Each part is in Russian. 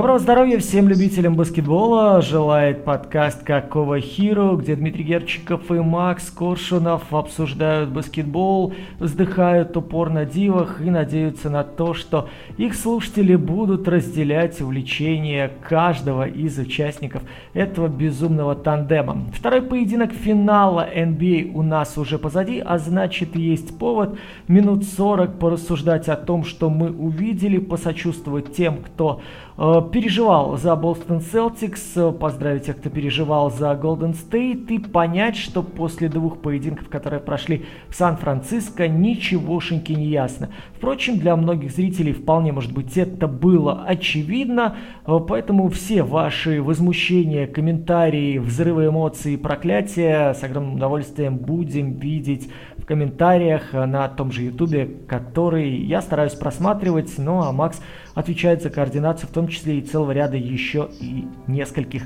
Доброго здоровья всем любителям баскетбола. Желает подкаст «Какого Хиру», где Дмитрий Герчиков и Макс Коршунов обсуждают баскетбол, вздыхают упор на дивах и надеются на то, что их слушатели будут разделять увлечение каждого из участников этого безумного тандема. Второй поединок финала NBA у нас уже позади, а значит есть повод минут 40 порассуждать о том, что мы увидели, посочувствовать тем, кто переживал за Бостон Селтикс, э, поздравить тех, кто переживал за Голден Стейт и понять, что после двух поединков, которые прошли в Сан-Франциско, ничегошеньки не ясно. Впрочем, для многих зрителей вполне может быть это было очевидно, э, поэтому все ваши возмущения, комментарии, взрывы эмоций и проклятия с огромным удовольствием будем видеть комментариях на том же ютубе, который я стараюсь просматривать, ну а Макс отвечает за координацию, в том числе и целого ряда еще и нескольких,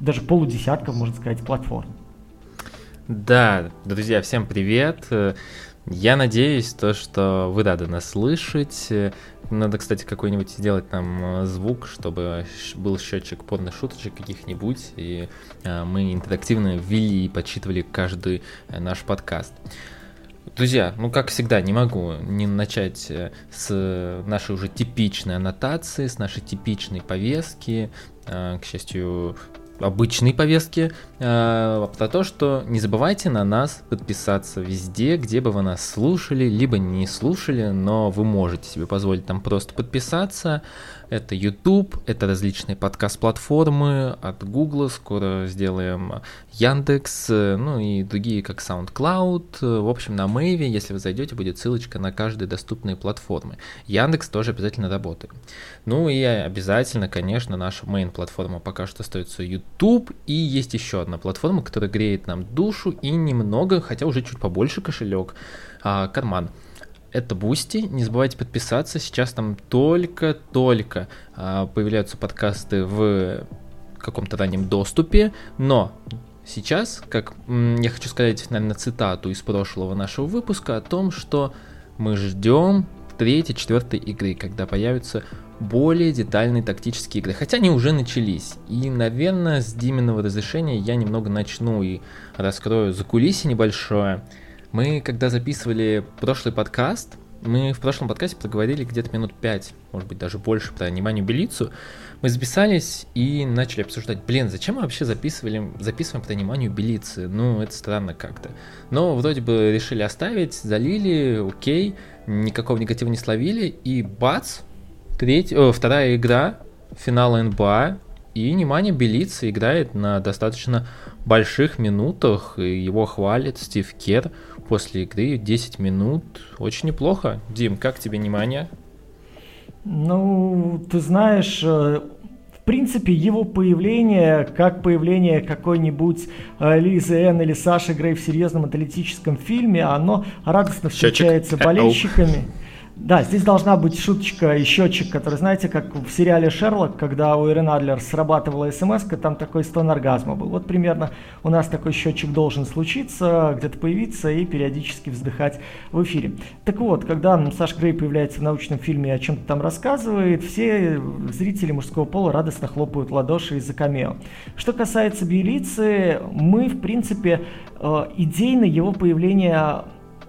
даже полудесятков, можно сказать, платформ. Да, друзья, всем привет. Я надеюсь, то, что вы рады нас слышать. Надо, кстати, какой-нибудь сделать нам э, звук, чтобы был счетчик порно-шуточек каких-нибудь, и э, мы интерактивно ввели и подсчитывали каждый э, наш подкаст. Друзья, ну как всегда, не могу не начать э, с нашей уже типичной аннотации, с нашей типичной повестки. Э, к счастью, обычной повестки э, про то, что не забывайте на нас подписаться везде, где бы вы нас слушали, либо не слушали, но вы можете себе позволить там просто подписаться. Это YouTube, это различные подкаст-платформы от Google, скоро сделаем Яндекс, ну и другие, как SoundCloud. В общем, на Mave, если вы зайдете, будет ссылочка на каждые доступные платформы. Яндекс тоже обязательно работает. Ну и обязательно, конечно, наша main-платформа пока что остается YouTube. И есть еще одна платформа, которая греет нам душу и немного, хотя уже чуть побольше кошелек, а, карман это Бусти. Не забывайте подписаться. Сейчас там только-только а, появляются подкасты в каком-то раннем доступе, но сейчас, как я хочу сказать, наверное, цитату из прошлого нашего выпуска о том, что мы ждем третьей, четвертой игры, когда появятся более детальные тактические игры. Хотя они уже начались. И, наверное, с Диминого разрешения я немного начну и раскрою закулисье небольшое. Мы, когда записывали прошлый подкаст, мы в прошлом подкасте проговорили где-то минут 5, может быть, даже больше про внимание Белицу. Мы записались и начали обсуждать, блин, зачем мы вообще записывали, записываем про внимание Белицы? Ну, это странно как-то. Но вроде бы решили оставить, залили, окей, никакого негатива не словили, и бац, треть, о, вторая игра финала НБА, и внимание Белицы играет на достаточно больших минутах, и его хвалит Стив Кер после игры 10 минут. Очень неплохо. Дим, как тебе внимание? Ну, ты знаешь, э, в принципе, его появление, как появление какой-нибудь э, Лизы Энн или Саши Грей в серьезном аналитическом фильме, оно радостно встречается болельщиками. Да, здесь должна быть шуточка и счетчик, который, знаете, как в сериале «Шерлок», когда у Ирен Адлер срабатывала смс там такой стон оргазма был. Вот примерно у нас такой счетчик должен случиться, где-то появиться и периодически вздыхать в эфире. Так вот, когда Саш Грей появляется в научном фильме и о чем-то там рассказывает, все зрители мужского пола радостно хлопают ладоши из-за камео. Что касается Биелицы, мы, в принципе, э, идейно его появление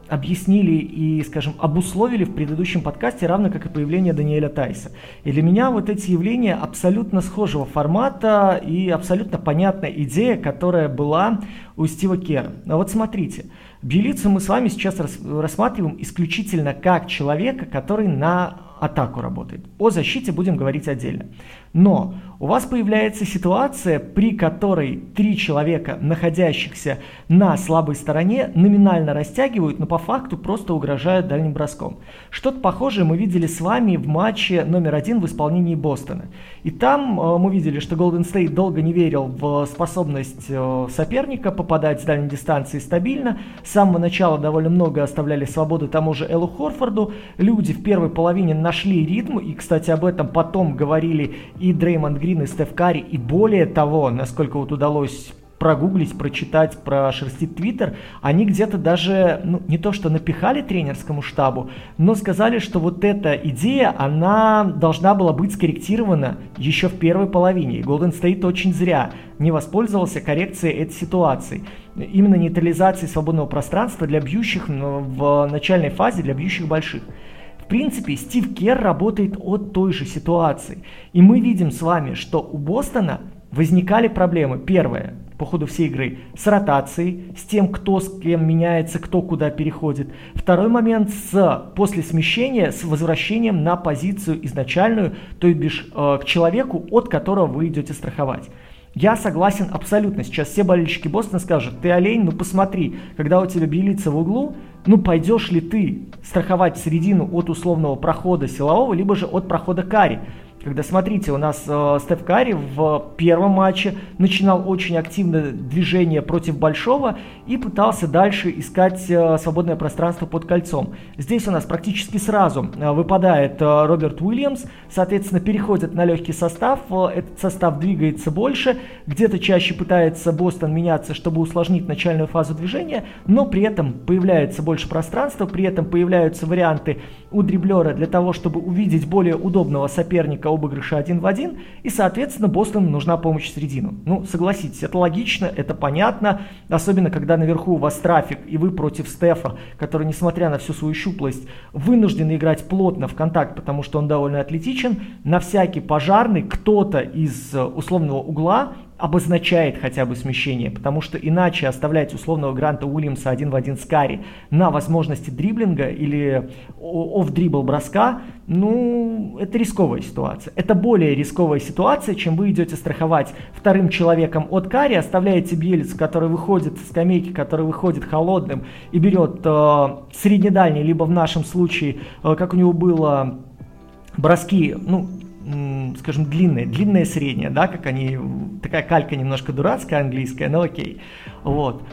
объяснили и, скажем, обусловили в предыдущем подкасте, равно как и появление Даниэля Тайса. И для меня вот эти явления абсолютно схожего формата и абсолютно понятная идея, которая была у Стива Кера. А вот смотрите, Белицу мы с вами сейчас рассматриваем исключительно как человека, который на атаку работает. О защите будем говорить отдельно. Но у вас появляется ситуация, при которой три человека, находящихся на слабой стороне, номинально растягивают, но по факту просто угрожают дальним броском. Что-то похожее мы видели с вами в матче номер один в исполнении Бостона. И там э, мы видели, что Голден Стейт долго не верил в способность э, соперника попадать с дальней дистанции стабильно. С самого начала довольно много оставляли свободы тому же Эллу Хорфорду. Люди в первой половине нашли ритм, и, кстати, об этом потом говорили и Дреймонд Грин, и Стеф Карри, и более того, насколько вот удалось прогуглить, прочитать, прошерстить Твиттер, они где-то даже, ну, не то что напихали тренерскому штабу, но сказали, что вот эта идея, она должна была быть скорректирована еще в первой половине. И Golden State очень зря не воспользовался коррекцией этой ситуации. Именно нейтрализацией свободного пространства для бьющих в начальной фазе, для бьющих больших. В принципе, Стив Керр работает от той же ситуации. И мы видим с вами, что у Бостона возникали проблемы. Первое, по ходу всей игры, с ротацией, с тем, кто с кем меняется, кто куда переходит. Второй момент с после смещения, с возвращением на позицию изначальную, то есть э, к человеку, от которого вы идете страховать. Я согласен абсолютно. Сейчас все болельщики Бостона скажут, ты олень, ну посмотри, когда у тебя белится в углу, ну пойдешь ли ты страховать середину от условного прохода силового, либо же от прохода кари когда, смотрите, у нас э, Стеф Карри в первом матче начинал очень активное движение против Большого и пытался дальше искать э, свободное пространство под кольцом. Здесь у нас практически сразу э, выпадает э, Роберт Уильямс, соответственно, переходит на легкий состав, э, этот состав двигается больше, где-то чаще пытается Бостон меняться, чтобы усложнить начальную фазу движения, но при этом появляется больше пространства, при этом появляются варианты у дриблера для того, чтобы увидеть более удобного соперника обыгрыша один в один, и, соответственно, Бостону нужна помощь в середину. Ну, согласитесь, это логично, это понятно, особенно когда наверху у вас трафик, и вы против Стефа, который, несмотря на всю свою щуплость, вынужден играть плотно в контакт, потому что он довольно атлетичен, на всякий пожарный кто-то из э, условного угла обозначает хотя бы смещение, потому что иначе оставлять условного Гранта Уильямса один в один с Карри на возможности дриблинга или оф-дрибл броска, ну, это рисковая ситуация. Это более рисковая ситуация, чем вы идете страховать вторым человеком от Карри, оставляете Бьелец, который выходит с скамейки, который выходит холодным и берет э, среднедальний, либо в нашем случае, э, как у него было, броски, ну, скажем, длинные, длинные средние, да, как они, такая калька немножко дурацкая английская, но окей. Вот.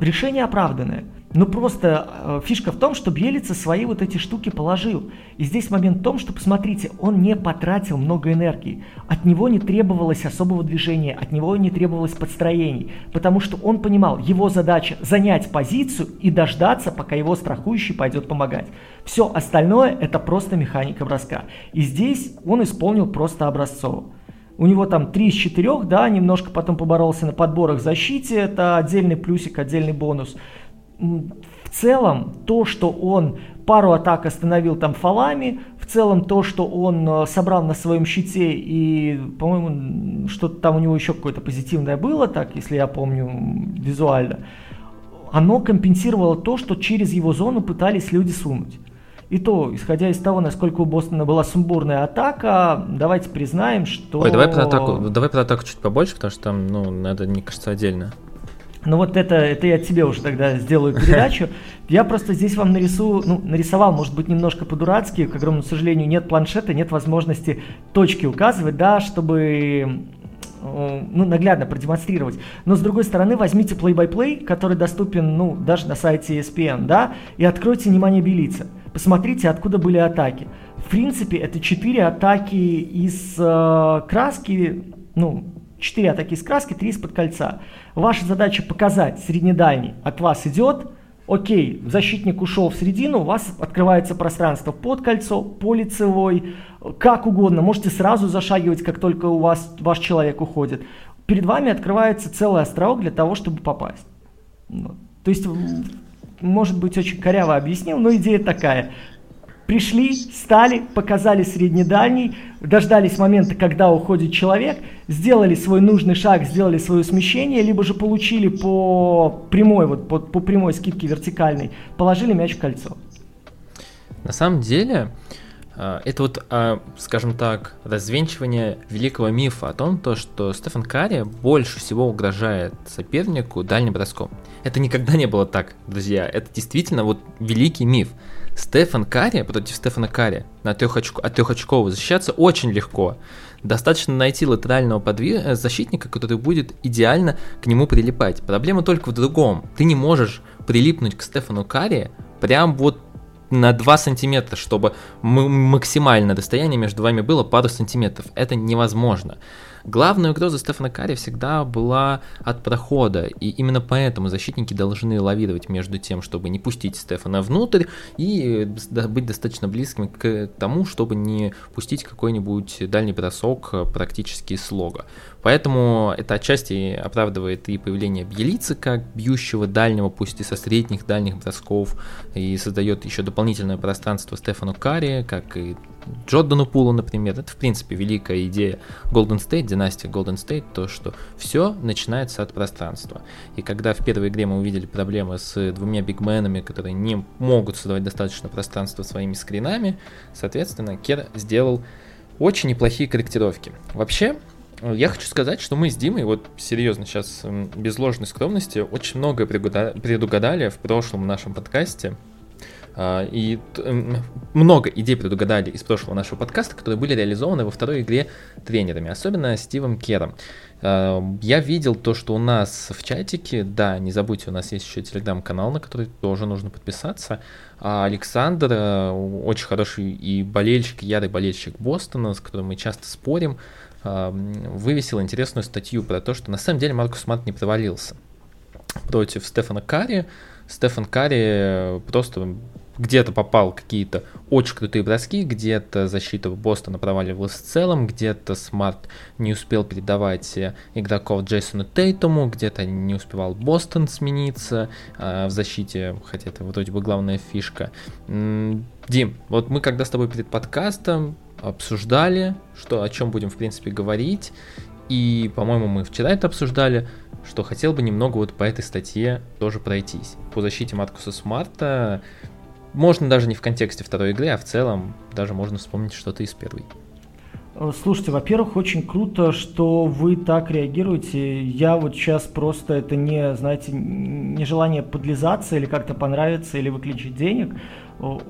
Решение оправданное. Но просто э, фишка в том, что Бьелица свои вот эти штуки положил. И здесь момент в том, что, посмотрите, он не потратил много энергии. От него не требовалось особого движения, от него не требовалось подстроений. Потому что он понимал, его задача занять позицию и дождаться, пока его страхующий пойдет помогать. Все остальное это просто механика броска. И здесь он исполнил просто образцово. У него там 3 из 4, да, немножко потом поборолся на подборах защите, это отдельный плюсик, отдельный бонус в целом то, что он пару атак остановил там фалами, в целом то, что он э, собрал на своем щите и, по-моему, что-то там у него еще какое-то позитивное было, так, если я помню визуально, оно компенсировало то, что через его зону пытались люди сунуть. И то, исходя из того, насколько у Бостона была сумбурная атака, давайте признаем, что... Ой, давай про атаку, давай про атаку чуть побольше, потому что там, ну, надо, мне кажется, отдельно. Ну вот это, это я тебе уже тогда сделаю передачу. Я просто здесь вам нарисую, ну, нарисовал, может быть, немножко по-дурацки, к огромному сожалению, нет планшета, нет возможности точки указывать, да, чтобы ну, наглядно продемонстрировать. Но с другой стороны, возьмите play-by-play, который доступен, ну, даже на сайте ESPN, да, и откройте внимание Белица. Посмотрите, откуда были атаки. В принципе, это четыре атаки из э, краски, ну, 4 атаки из краски, 3 из-под кольца. Ваша задача показать среднедальний от вас идет, окей, защитник ушел в середину, у вас открывается пространство под кольцо, по лицевой, как угодно, можете сразу зашагивать, как только у вас ваш человек уходит. Перед вами открывается целый островок для того, чтобы попасть. То есть, может быть, очень коряво объяснил, но идея такая. Пришли, стали, показали среднедальний, дождались момента, когда уходит человек, сделали свой нужный шаг, сделали свое смещение, либо же получили по прямой, вот по, по прямой скидке вертикальной, положили мяч в кольцо. На самом деле, а, это вот, а, скажем так, развенчивание великого мифа о том, то, что Стефан Карри больше всего угрожает сопернику дальним броском. Это никогда не было так, друзья. Это действительно вот великий миф. Стефан Карри против Стефана Карри на трехочко, от трехочкового защищаться очень легко. Достаточно найти латерального подви... Э, защитника, который будет идеально к нему прилипать. Проблема только в другом. Ты не можешь прилипнуть к Стефану Карри прям вот на 2 сантиметра, чтобы максимальное расстояние между вами было пару сантиметров. Это невозможно. Главная угроза Стефана Карри всегда была от прохода, и именно поэтому защитники должны лавировать между тем, чтобы не пустить Стефана внутрь, и быть достаточно близкими к тому, чтобы не пустить какой-нибудь дальний бросок практически слога. Поэтому это отчасти оправдывает и появление Бьелицы как бьющего дальнего, пусть и со средних дальних бросков, и создает еще дополнительное пространство Стефану Карри, как и Джордану Пулу, например. Это, в принципе, великая идея Golden State, династия Golden State, то, что все начинается от пространства. И когда в первой игре мы увидели проблемы с двумя бигменами, которые не могут создавать достаточно пространства своими скринами, соответственно, Кер сделал очень неплохие корректировки. Вообще, я хочу сказать, что мы с Димой, вот серьезно сейчас, без ложной скромности, очень много предугадали в прошлом нашем подкасте. А, и много идей предугадали из прошлого нашего подкаста, которые были реализованы во второй игре тренерами, особенно Стивом Кером. А, я видел то, что у нас в чатике, да, не забудьте, у нас есть еще телеграм-канал, на который тоже нужно подписаться. А Александр, э, очень хороший и болельщик, ярый болельщик Бостона, с которым мы часто спорим, вывесил интересную статью про то, что на самом деле Маркус Смарт не провалился против Стефана Карри. Стефан Карри просто где-то попал какие-то очень крутые броски, где-то защита Бостона проваливалась в целом, где-то Смарт не успел передавать игроков Джейсону Тейтому, где-то не успевал Бостон смениться э, в защите, хотя это вроде бы главная фишка. Дим, вот мы когда с тобой перед подкастом обсуждали, что, о чем будем, в принципе, говорить. И, по-моему, мы вчера это обсуждали, что хотел бы немного вот по этой статье тоже пройтись. По защите Маркуса Смарта можно даже не в контексте второй игры, а в целом даже можно вспомнить что-то из первой. Э, слушайте, во-первых, очень круто, что вы так реагируете. Я вот сейчас просто это не, знаете, не желание подлизаться или как-то понравиться или выключить денег.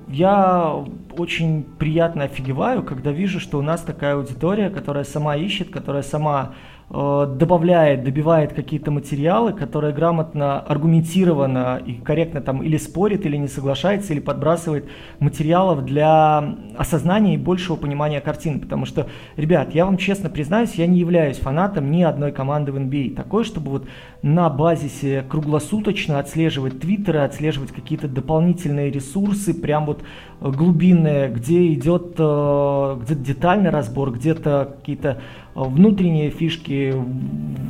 Я очень приятно офигеваю, когда вижу, что у нас такая аудитория, которая сама ищет, которая сама добавляет, добивает какие-то материалы, которые грамотно, аргументированно и корректно там или спорит, или не соглашается, или подбрасывает материалов для осознания и большего понимания картины. Потому что, ребят, я вам честно признаюсь, я не являюсь фанатом ни одной команды в NBA. А. Такой, чтобы вот на базисе круглосуточно отслеживать твиттеры, отслеживать какие-то дополнительные ресурсы, прям вот глубинные, где идет э, где детальный разбор, где-то какие-то внутренние фишки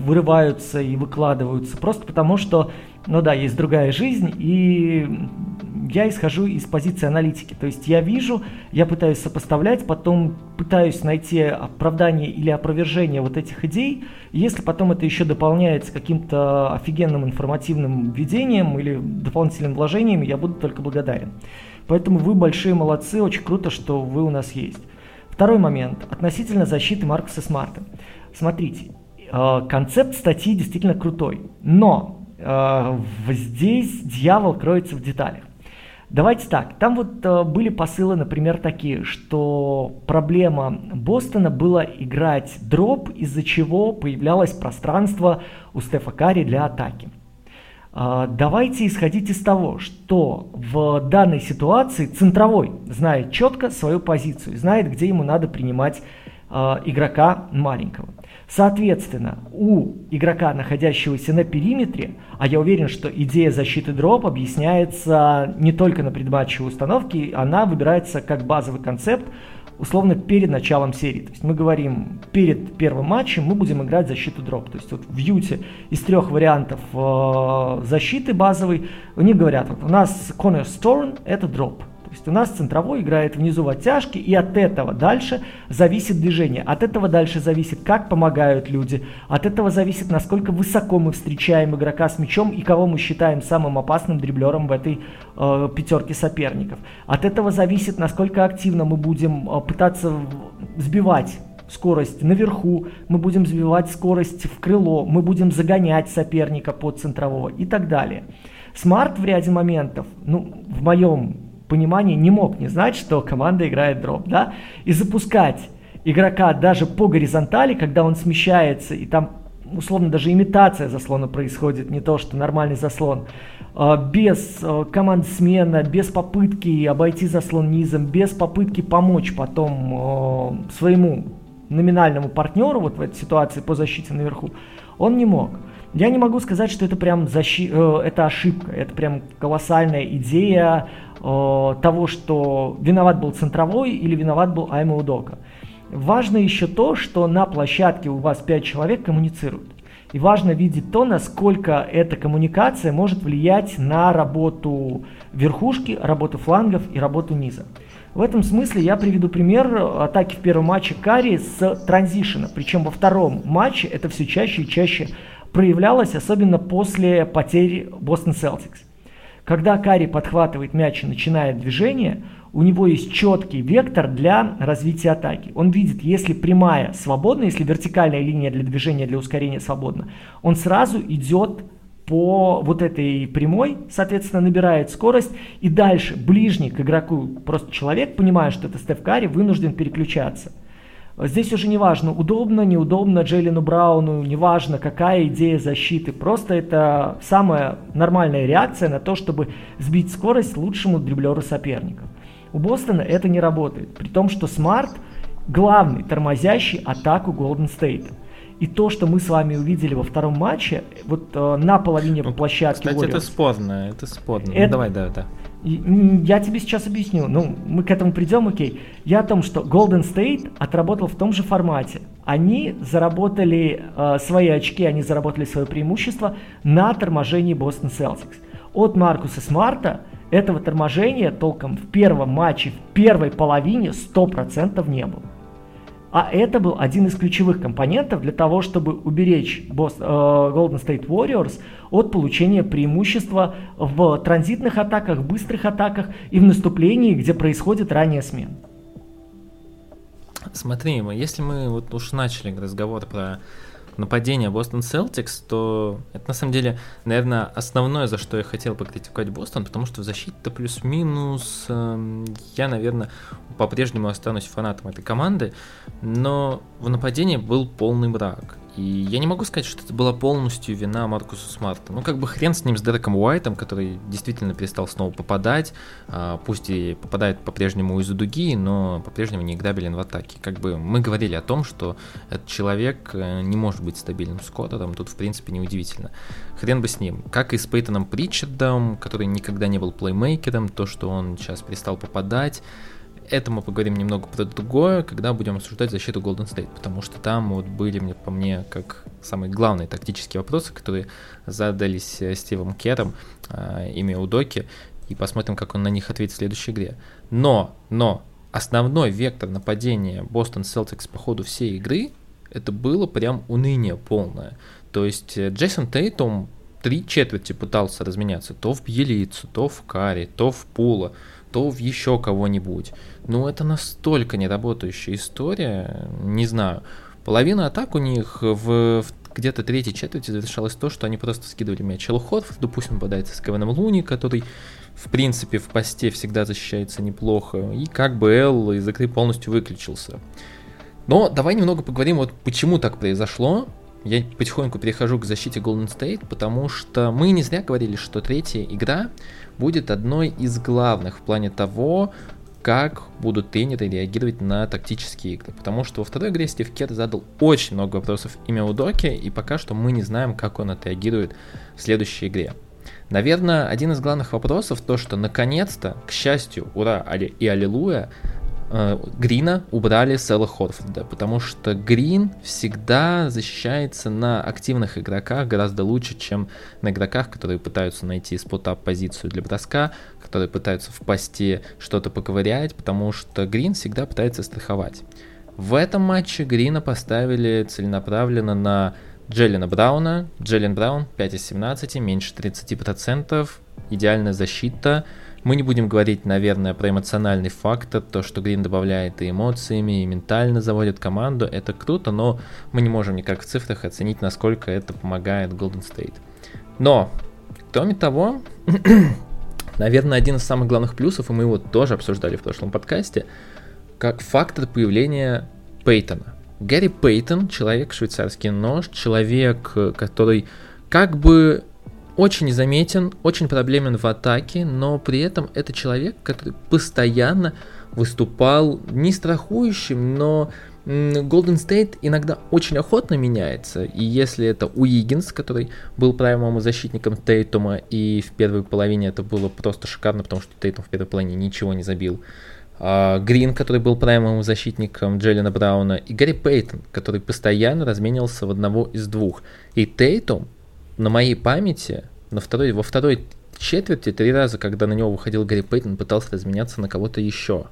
вырываются и выкладываются, просто потому что, ну да, есть другая жизнь, и я исхожу из позиции аналитики. То есть я вижу, я пытаюсь сопоставлять, потом пытаюсь найти оправдание или опровержение вот этих идей. Если потом это еще дополняется каким-то офигенным информативным введением или дополнительным вложением, я буду только благодарен. Поэтому вы большие молодцы, очень круто, что вы у нас есть. Второй момент относительно защиты Маркуса Смарта. Смотрите, э, концепт статьи действительно крутой, но э, здесь дьявол кроется в деталях. Давайте так, там вот э, были посылы, например, такие, что проблема Бостона была играть дроп, из-за чего появлялось пространство у Стефа Карри для атаки. А, давайте исходить из того, что в данной ситуации центровой знает четко свою позицию, знает, где ему надо принимать а, игрока маленького. Соответственно, у игрока, находящегося на периметре, а я уверен, что идея защиты дроп объясняется не только на предматчевой установке, она выбирается как базовый концепт условно перед началом серии. То есть мы говорим, перед первым матчем мы будем играть защиту дроп. То есть вот в Юте из трех вариантов э, защиты базовой, они говорят, вот у нас cornerstone это дроп есть у нас центровой играет внизу в оттяжке, и от этого дальше зависит движение. От этого дальше зависит, как помогают люди. От этого зависит, насколько высоко мы встречаем игрока с мячом и кого мы считаем самым опасным дриблером в этой э, пятерке соперников. От этого зависит, насколько активно мы будем э, пытаться сбивать скорость наверху, мы будем сбивать скорость в крыло, мы будем загонять соперника под центрового и так далее. Смарт в ряде моментов, ну, в моем понимании не мог не знать, что команда играет дроп, да, и запускать игрока даже по горизонтали, когда он смещается, и там условно даже имитация заслона происходит, не то, что нормальный заслон, а, без а, команд смена, без попытки обойти заслон низом, без попытки помочь потом а, своему номинальному партнеру вот в этой ситуации по защите наверху, он не мог. Я не могу сказать, что это прям защи... Э, это ошибка, это прям колоссальная идея э, того, что виноват был центровой или виноват был Айма Удока. Важно еще то, что на площадке у вас 5 человек коммуницируют. И важно видеть то, насколько эта коммуникация может влиять на работу верхушки, работу флангов и работу низа. В этом смысле я приведу пример атаки в первом матче Кари с транзишена. Причем во втором матче это все чаще и чаще проявлялось, особенно после потери Бостон Селтикс. Когда Кари подхватывает мяч и начинает движение, у него есть четкий вектор для развития атаки. Он видит, если прямая свободна, если вертикальная линия для движения, для ускорения свободна, он сразу идет по вот этой прямой, соответственно, набирает скорость, и дальше ближний к игроку, просто человек, понимая, что это Стеф Карри, вынужден переключаться. Здесь уже не важно, удобно, неудобно Джейлену Брауну, не важно, какая идея защиты. Просто это самая нормальная реакция на то, чтобы сбить скорость лучшему дриблеру соперника. У Бостона это не работает, при том, что Смарт главный тормозящий атаку Голден Стейта. И то, что мы с вами увидели во втором матче, вот э, на половине ну, площадки Кстати, Warriors, это спорно, это спорно. Это... Ну, давай, да, да. Я тебе сейчас объясню, ну, мы к этому придем, окей. Я о том, что Golden State отработал в том же формате. Они заработали э, свои очки, они заработали свое преимущество на торможении Boston Celtics. От Маркуса Смарта этого торможения толком в первом матче, в первой половине 100% не было. А это был один из ключевых компонентов для того, чтобы уберечь босс, э, Golden State Warriors от получения преимущества в транзитных атаках, быстрых атаках и в наступлении, где происходит ранняя смена. Смотри, если мы вот уж начали разговор про нападение Бостон Селтикс, то это на самом деле, наверное, основное, за что я хотел покритиковать Бостон, потому что в защите-то плюс-минус э, я, наверное, по-прежнему останусь фанатом этой команды, но в нападении был полный брак. И я не могу сказать, что это была полностью вина Маркуса Смарта. Ну, как бы хрен с ним, с Дереком Уайтом, который действительно перестал снова попадать. А, пусть и попадает по-прежнему из-за дуги, но по-прежнему не играбелен в атаке. Как бы мы говорили о том, что этот человек э, не может быть стабильным скоттером. Тут, в принципе, неудивительно. Хрен бы с ним. Как и с Пейтоном Притчардом, который никогда не был плеймейкером, то, что он сейчас перестал попадать это мы поговорим немного про другое, когда будем обсуждать защиту Golden State, потому что там вот были, мне, по мне, как самые главные тактические вопросы, которые задались э, Стивом Кером, э, имя Удоки, и посмотрим, как он на них ответит в следующей игре. Но, но, основной вектор нападения Бостон Celtics по ходу всей игры, это было прям уныние полное. То есть э, Джейсон Тейтум три четверти пытался разменяться то в Бьелицу, то в Карри, то в Пула то в еще кого-нибудь. Ну, это настолько неработающая история, не знаю. Половина атак у них в, в где-то третьей четверти завершалось то, что они просто скидывали мяч Хотфорд, допустим, попадается с Кевином Луни, который, в принципе, в посте всегда защищается неплохо, и как бы Эл из игры полностью выключился. Но давай немного поговорим, вот почему так произошло. Я потихоньку перехожу к защите Golden State, потому что мы не зря говорили, что третья игра будет одной из главных в плане того, как будут тренеры реагировать на тактические игры. Потому что во второй игре Стив Кер задал очень много вопросов имя Удоке, и пока что мы не знаем, как он отреагирует в следующей игре. Наверное, один из главных вопросов то, что наконец-то, к счастью, ура и аллилуйя, э, Грина убрали с Элла Хорфорда, потому что Грин всегда защищается на активных игроках гораздо лучше, чем на игроках, которые пытаются найти спотап позицию для броска, которые пытаются в посте что-то поковырять, потому что Грин всегда пытается страховать. В этом матче Грина поставили целенаправленно на Джеллина Брауна. Джеллин Браун 5 из 17, меньше 30%, идеальная защита – мы не будем говорить, наверное, про эмоциональный фактор, то, что Грин добавляет и эмоциями, и ментально заводит команду, это круто, но мы не можем никак в цифрах оценить, насколько это помогает Golden State. Но, кроме того, наверное, один из самых главных плюсов, и мы его тоже обсуждали в прошлом подкасте, как фактор появления Пейтона. Гэри Пейтон, человек швейцарский нож, человек, который как бы очень заметен, очень проблемен в атаке, но при этом это человек, который постоянно выступал не страхующим, но Golden State иногда очень охотно меняется, и если это Уиггинс, который был правым защитником Тейтума, и в первой половине это было просто шикарно, потому что Тейтум в первой половине ничего не забил, а, Грин, который был праймовым защитником Джеллина Брауна, и Гарри Пейтон, который постоянно разменивался в одного из двух. И Тейтум, на моей памяти, на второй, во второй четверти, три раза, когда на него выходил Гарри Пейтон, пытался разменяться на кого-то еще.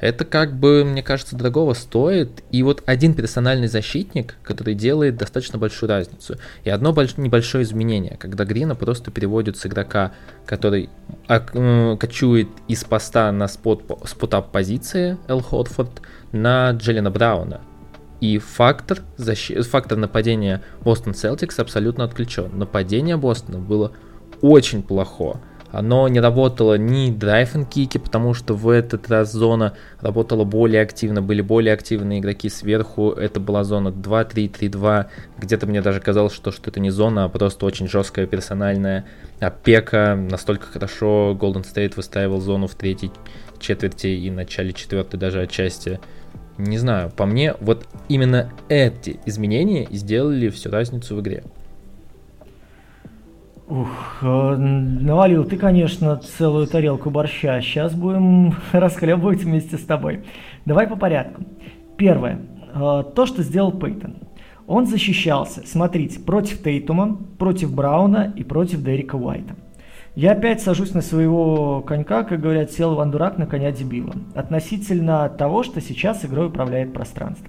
Это как бы, мне кажется, дорогого стоит. И вот один персональный защитник, который делает достаточно большую разницу. И одно больш- небольшое изменение, когда Грина просто переводит с игрока, который кочует из поста на спот, спотап позиции Эл Хотфорд на Джеллина Брауна. И фактор, защи... фактор нападения Бостон Селтикс абсолютно отключен. Нападение Бостона было очень плохо оно не работало ни драйв and кики, потому что в этот раз зона работала более активно, были более активные игроки сверху, это была зона 2-3-3-2, где-то мне даже казалось, что, что это не зона, а просто очень жесткая персональная опека, настолько хорошо Golden State выстраивал зону в третьей четверти и начале четвертой даже отчасти. Не знаю, по мне, вот именно эти изменения сделали всю разницу в игре. Ух, э, навалил ты, конечно, целую тарелку борща. Сейчас будем расхлебывать вместе с тобой. Давай по порядку. Первое. Э, то, что сделал Пейтон. Он защищался, смотрите, против Тейтума, против Брауна и против Дерека Уайта. Я опять сажусь на своего конька, как говорят, сел Ван Дурак на коня дебила. Относительно того, что сейчас игрой управляет пространство.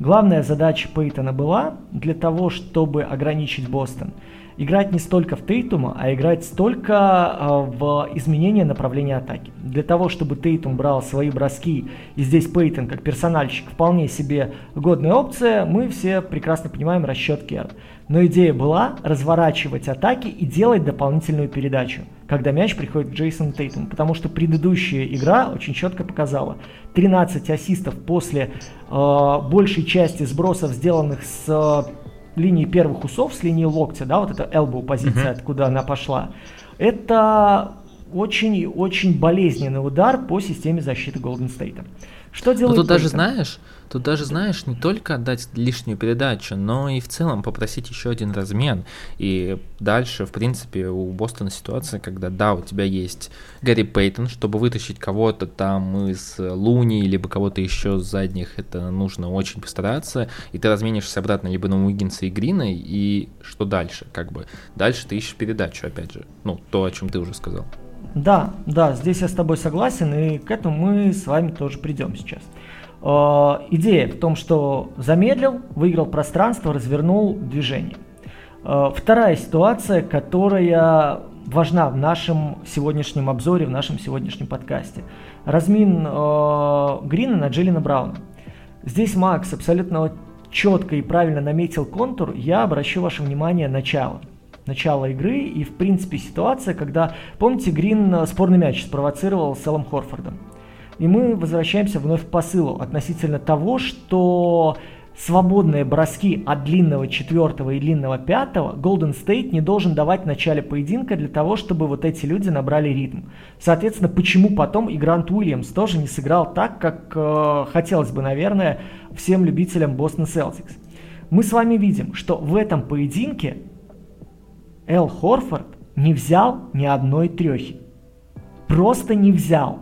Главная задача Пейтона была для того, чтобы ограничить Бостон – играть не столько в Тейтума, а играть столько а, в изменение направления атаки. Для того, чтобы Тейтум брал свои броски, и здесь Пейтон как персональщик вполне себе годная опция, мы все прекрасно понимаем расчет Кер. Но идея была разворачивать атаки и делать дополнительную передачу, когда мяч приходит к Джейсону Тейтуму, потому что предыдущая игра очень четко показала 13 ассистов после э, большей части сбросов, сделанных с линии первых усов, с линии локтя, да, вот эта elbow позиция, uh-huh. откуда она пошла, это очень-очень болезненный удар по системе защиты Golden State. Что делает Но тут даже знаешь, тут даже знаешь, не только отдать лишнюю передачу, но и в целом попросить еще один размен. И дальше, в принципе, у Бостона ситуация, когда да, у тебя есть Гарри Пейтон, чтобы вытащить кого-то там из Луни, либо кого-то еще с задних, это нужно очень постараться, и ты разменишься обратно либо на Уиггинса и Грина, и что дальше? Как бы дальше ты ищешь передачу, опять же. Ну, то, о чем ты уже сказал. Да, да, здесь я с тобой согласен, и к этому мы с вами тоже придем сейчас. Э, идея в том, что замедлил, выиграл пространство, развернул движение. Э, вторая ситуация, которая важна в нашем сегодняшнем обзоре, в нашем сегодняшнем подкасте. Размин э, Грина на Джиллина Брауна. Здесь Макс абсолютно четко и правильно наметил контур. Я обращу ваше внимание на начало начала игры и, в принципе, ситуация, когда, помните, Грин э, спорный мяч спровоцировал с Эллом Хорфордом. И мы возвращаемся вновь к посылу относительно того, что свободные броски от длинного четвертого и длинного пятого Golden State не должен давать в начале поединка для того, чтобы вот эти люди набрали ритм. Соответственно, почему потом и Грант Уильямс тоже не сыграл так, как э, хотелось бы, наверное, всем любителям Бостон Селтикс. Мы с вами видим, что в этом поединке Эл Хорфорд не взял ни одной трехи. Просто не взял.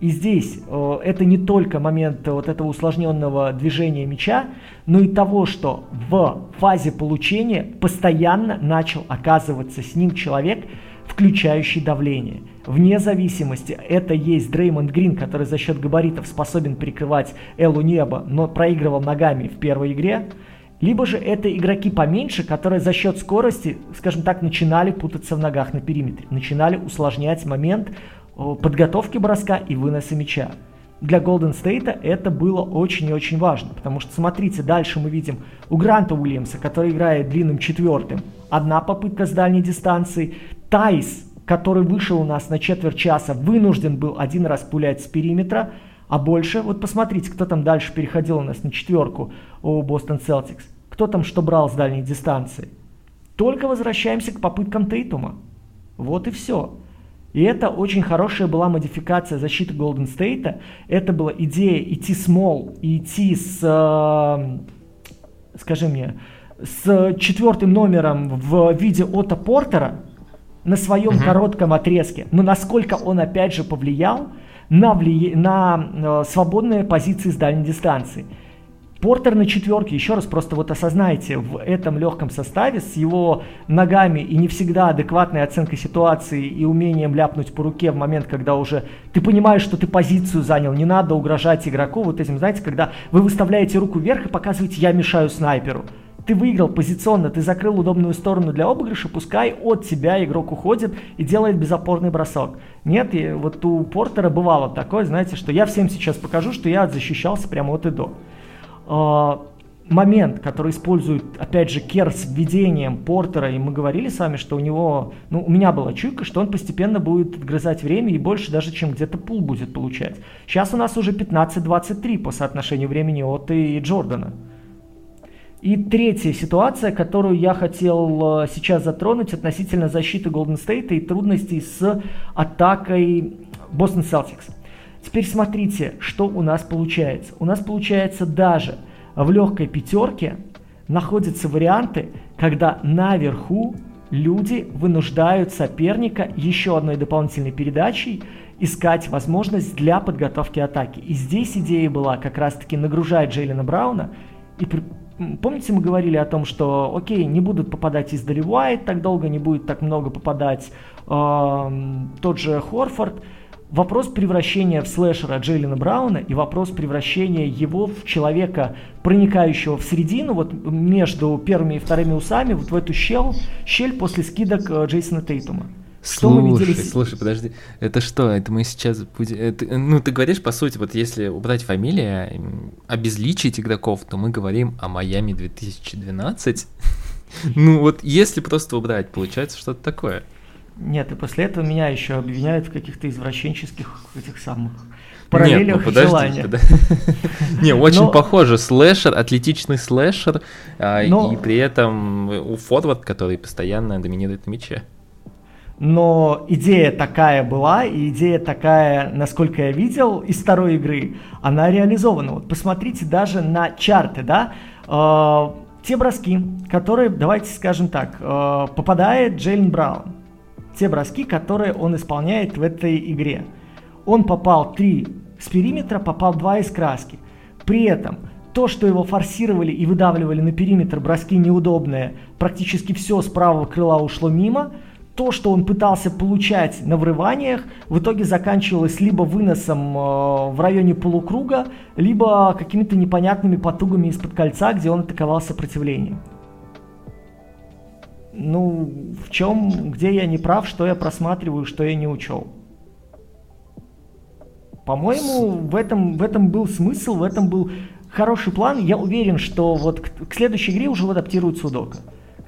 И здесь э, это не только момент вот этого усложненного движения мяча, но и того, что в фазе получения постоянно начал оказываться с ним человек, включающий давление. Вне зависимости, это есть Дреймонд Грин, который за счет габаритов способен перекрывать Элу Небо, но проигрывал ногами в первой игре. Либо же это игроки поменьше, которые за счет скорости, скажем так, начинали путаться в ногах на периметре, начинали усложнять момент подготовки броска и выноса мяча. Для Golden State это было очень и очень важно, потому что, смотрите, дальше мы видим у Гранта Уильямса, который играет длинным четвертым, одна попытка с дальней дистанции, Тайс, который вышел у нас на четверть часа, вынужден был один раз пулять с периметра, а больше, вот посмотрите, кто там дальше переходил у нас на четверку у Бостон Celtics. Кто там что брал с дальней дистанции? Только возвращаемся к попыткам Тейтума. Вот и все. И это очень хорошая была модификация защиты Golden State. Это была идея идти small и идти с, э, скажи мне, с четвертым номером в виде Отто Портера на своем mm-hmm. коротком отрезке. Но насколько он опять же повлиял на, влия... на э, свободные позиции с дальней дистанции. Портер на четверке, еще раз просто вот осознайте, в этом легком составе с его ногами и не всегда адекватной оценкой ситуации и умением ляпнуть по руке в момент, когда уже ты понимаешь, что ты позицию занял, не надо угрожать игроку вот этим, знаете, когда вы выставляете руку вверх и показываете «я мешаю снайперу». Ты выиграл позиционно, ты закрыл удобную сторону для обыгрыша, пускай от тебя игрок уходит и делает безопорный бросок. Нет, и вот у Портера бывало такое, знаете, что я всем сейчас покажу, что я защищался прямо от и до. А, момент, который использует, опять же, Кер с введением Портера, и мы говорили с вами, что у него, ну, у меня была чуйка, что он постепенно будет отгрызать время и больше даже, чем где-то пул будет получать. Сейчас у нас уже 15-23 по соотношению времени от и Джордана. И третья ситуация, которую я хотел э, сейчас затронуть относительно защиты Golden State и трудностей с атакой Boston Celtics. Теперь смотрите, что у нас получается. У нас получается даже в легкой пятерке находятся варианты, когда наверху люди вынуждают соперника еще одной дополнительной передачей искать возможность для подготовки атаки. И здесь идея была как раз-таки нагружать Джейлина Брауна и Помните, мы говорили о том, что, окей, не будут попадать из Уайт так долго, не будет так много попадать э, тот же Хорфорд. Вопрос превращения в слэшера Джейлина Брауна и вопрос превращения его в человека, проникающего в середину, вот между первыми и вторыми усами, вот в эту щель, щель после скидок э, Джейсона Тейтума. Что слушай, мы видели... слушай, подожди, это что? Это мы сейчас будем... Это, ну, ты говоришь, по сути, вот если убрать фамилия, обезличить игроков, то мы говорим о Майами 2012. ну, вот если просто убрать, получается что-то такое. Нет, и после этого меня еще обвиняют в каких-то извращенческих этих самых параллелях Нет, ну, подожди, желания. Не, очень похоже. Слэшер, атлетичный слэшер, а, и при этом у форвард, который постоянно доминирует на мяче но идея такая была, и идея такая, насколько я видел из второй игры, она реализована. Вот посмотрите даже на чарты, да, э, те броски, которые, давайте скажем так, э, попадает Джейлен Браун, те броски, которые он исполняет в этой игре. Он попал 3 с периметра, попал 2 из краски. При этом то, что его форсировали и выдавливали на периметр броски неудобные, практически все с правого крыла ушло мимо – то, что он пытался получать на врываниях, в итоге заканчивалось либо выносом э, в районе полукруга, либо какими-то непонятными потугами из-под кольца, где он атаковал сопротивление. Ну, в чем, где я не прав, что я просматриваю, что я не учел. По-моему, в этом, в этом был смысл, в этом был хороший план. Я уверен, что вот к, к следующей игре уже адаптируется Удока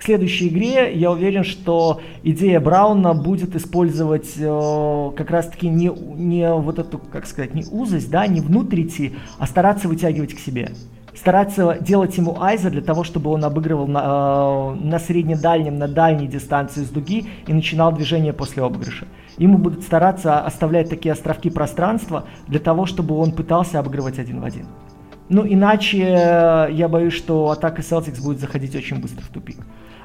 следующей игре я уверен, что идея Брауна будет использовать э, как раз-таки не, не вот эту, как сказать, не узость, да, не внутрь идти, а стараться вытягивать к себе. Стараться делать ему айза для того, чтобы он обыгрывал на, э, на средне-дальнем, на дальней дистанции с дуги и начинал движение после обыгрыша. Ему будут стараться оставлять такие островки пространства для того, чтобы он пытался обыгрывать один в один. Ну, иначе э, я боюсь, что атака Celtics будет заходить очень быстро в тупик.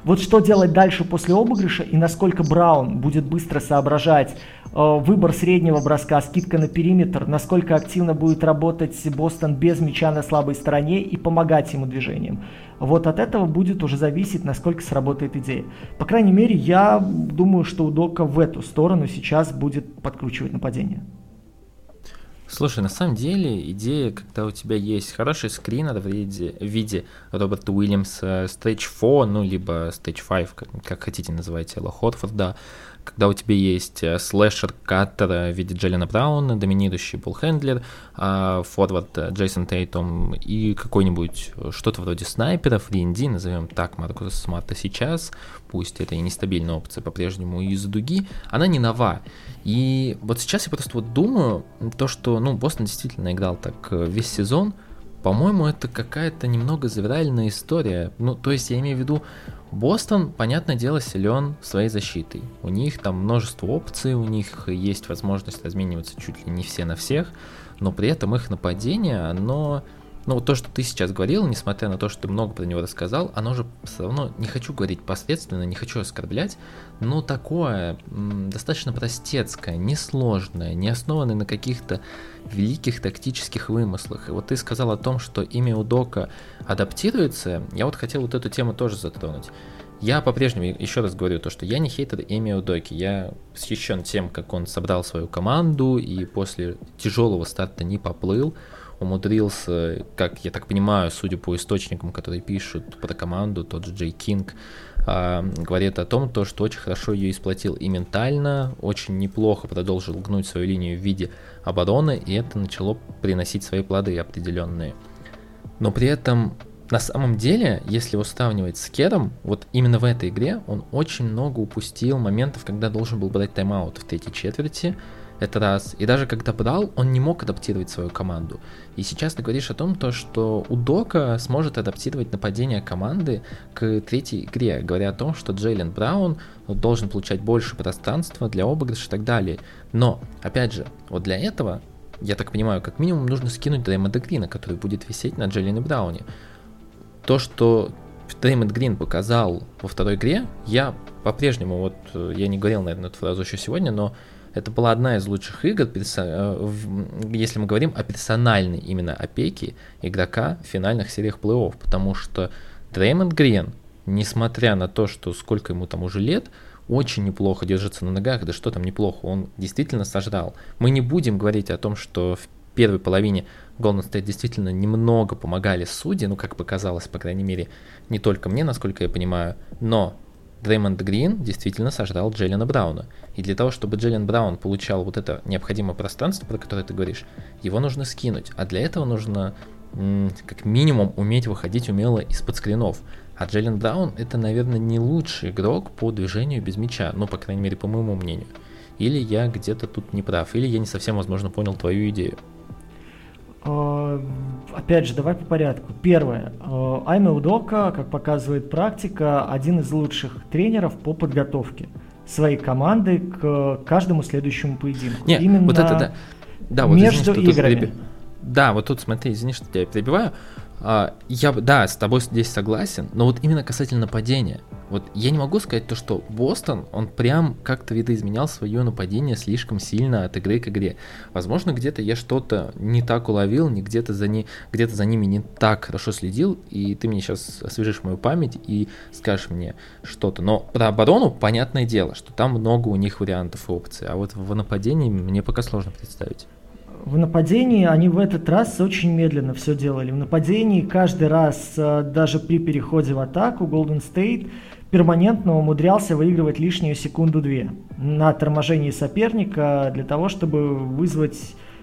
Вот что делать дальше после обыгрыша и насколько Браун будет быстро соображать выбор среднего броска, скидка на периметр, насколько активно будет работать Бостон без мяча на слабой стороне и помогать ему движением. Вот от этого будет уже зависеть, насколько сработает идея. По крайней мере, я думаю, что у Дока в эту сторону сейчас будет подкручивать нападение. Слушай, на самом деле идея, когда у тебя есть хороший скринер в виде, в виде Роберта Уильямса Stage 4, ну, либо Stage 5, как, как хотите называйте, Элла Хотфорда, когда у тебя есть э, слэшер каттер в виде Джеллина Брауна, доминирующий буллхендлер, а, форвард э, Джейсон Тейтом и какой-нибудь э, что-то вроде снайперов, D&D, назовем так Маркуса Смарта сейчас, пусть это и нестабильная опция по-прежнему из дуги, она не нова. И вот сейчас я просто вот думаю, то, что, ну, Бостон действительно играл так весь сезон, по-моему, это какая-то немного завиральная история. Ну, то есть я имею в виду, Бостон, понятное дело, силен своей защитой. У них там множество опций, у них есть возможность размениваться чуть ли не все на всех, но при этом их нападение, оно ну вот то, что ты сейчас говорил, несмотря на то, что ты много про него рассказал, оно же все равно, не хочу говорить посредственно, не хочу оскорблять, но такое достаточно простецкое, несложное, не основанное на каких-то великих тактических вымыслах. И вот ты сказал о том, что имя Удока адаптируется, я вот хотел вот эту тему тоже затронуть. Я по-прежнему, еще раз говорю, то, что я не хейтер Эми Удоки. Я восхищен тем, как он собрал свою команду и после тяжелого старта не поплыл умудрился, как я так понимаю, судя по источникам, которые пишут про команду, тот же Джей Кинг, э, говорит о том, то, что очень хорошо ее исплатил и ментально, очень неплохо продолжил гнуть свою линию в виде обороны, и это начало приносить свои плоды определенные. Но при этом на самом деле, если его сравнивать с Кером, вот именно в этой игре он очень много упустил моментов, когда должен был брать тайм-аут в третьей четверти, это раз. И даже когда брал, он не мог адаптировать свою команду. И сейчас ты говоришь о том, то, что у Дока сможет адаптировать нападение команды к третьей игре, говоря о том, что Джейлен Браун должен получать больше пространства для обыгрыша и так далее. Но, опять же, вот для этого, я так понимаю, как минимум нужно скинуть Дреймонда Грина, который будет висеть на Джейлене Брауне. То, что Дреймонд Грин показал во второй игре, я по-прежнему, вот э, я не говорил, наверное, эту фразу еще сегодня, но это была одна из лучших игр, э, если мы говорим о персональной именно опеке игрока в финальных сериях плей-офф, потому что Дреймонд Грен, несмотря на то, что сколько ему там уже лет, очень неплохо держится на ногах, да что там неплохо, он действительно сожрал. Мы не будем говорить о том, что в первой половине Golden State действительно немного помогали судьи, ну как показалось, по крайней мере, не только мне, насколько я понимаю, но Дреймонд Грин действительно сожрал Джеллена Брауна. И для того, чтобы Джеллен Браун получал вот это необходимое пространство, про которое ты говоришь, его нужно скинуть. А для этого нужно как минимум уметь выходить умело из-под скринов. А Джеллен Браун это, наверное, не лучший игрок по движению без мяча, ну, по крайней мере, по моему мнению. Или я где-то тут не прав, или я не совсем, возможно, понял твою идею. А, опять же, давай по порядку. Первое. А, Айме Удока, как показывает практика, один из лучших тренеров по подготовке своей команды к каждому следующему поединку. Нет, Именно вот это да. Да, вот между извини, играми. Да, вот тут смотри, извини, что тебя перебиваю. А, я, да, с тобой здесь согласен, но вот именно касательно нападения. Вот я не могу сказать то, что Бостон, он прям как-то видоизменял свое нападение слишком сильно от игры к игре. Возможно, где-то я что-то не так уловил, не где-то за, не, где-то за ними не так хорошо следил, и ты мне сейчас освежишь мою память и скажешь мне что-то. Но про оборону, понятное дело, что там много у них вариантов и опций, а вот в нападении мне пока сложно представить в нападении они в этот раз очень медленно все делали. В нападении каждый раз, э, даже при переходе в атаку, Golden State перманентно умудрялся выигрывать лишнюю секунду-две на торможении соперника для того, чтобы вызвать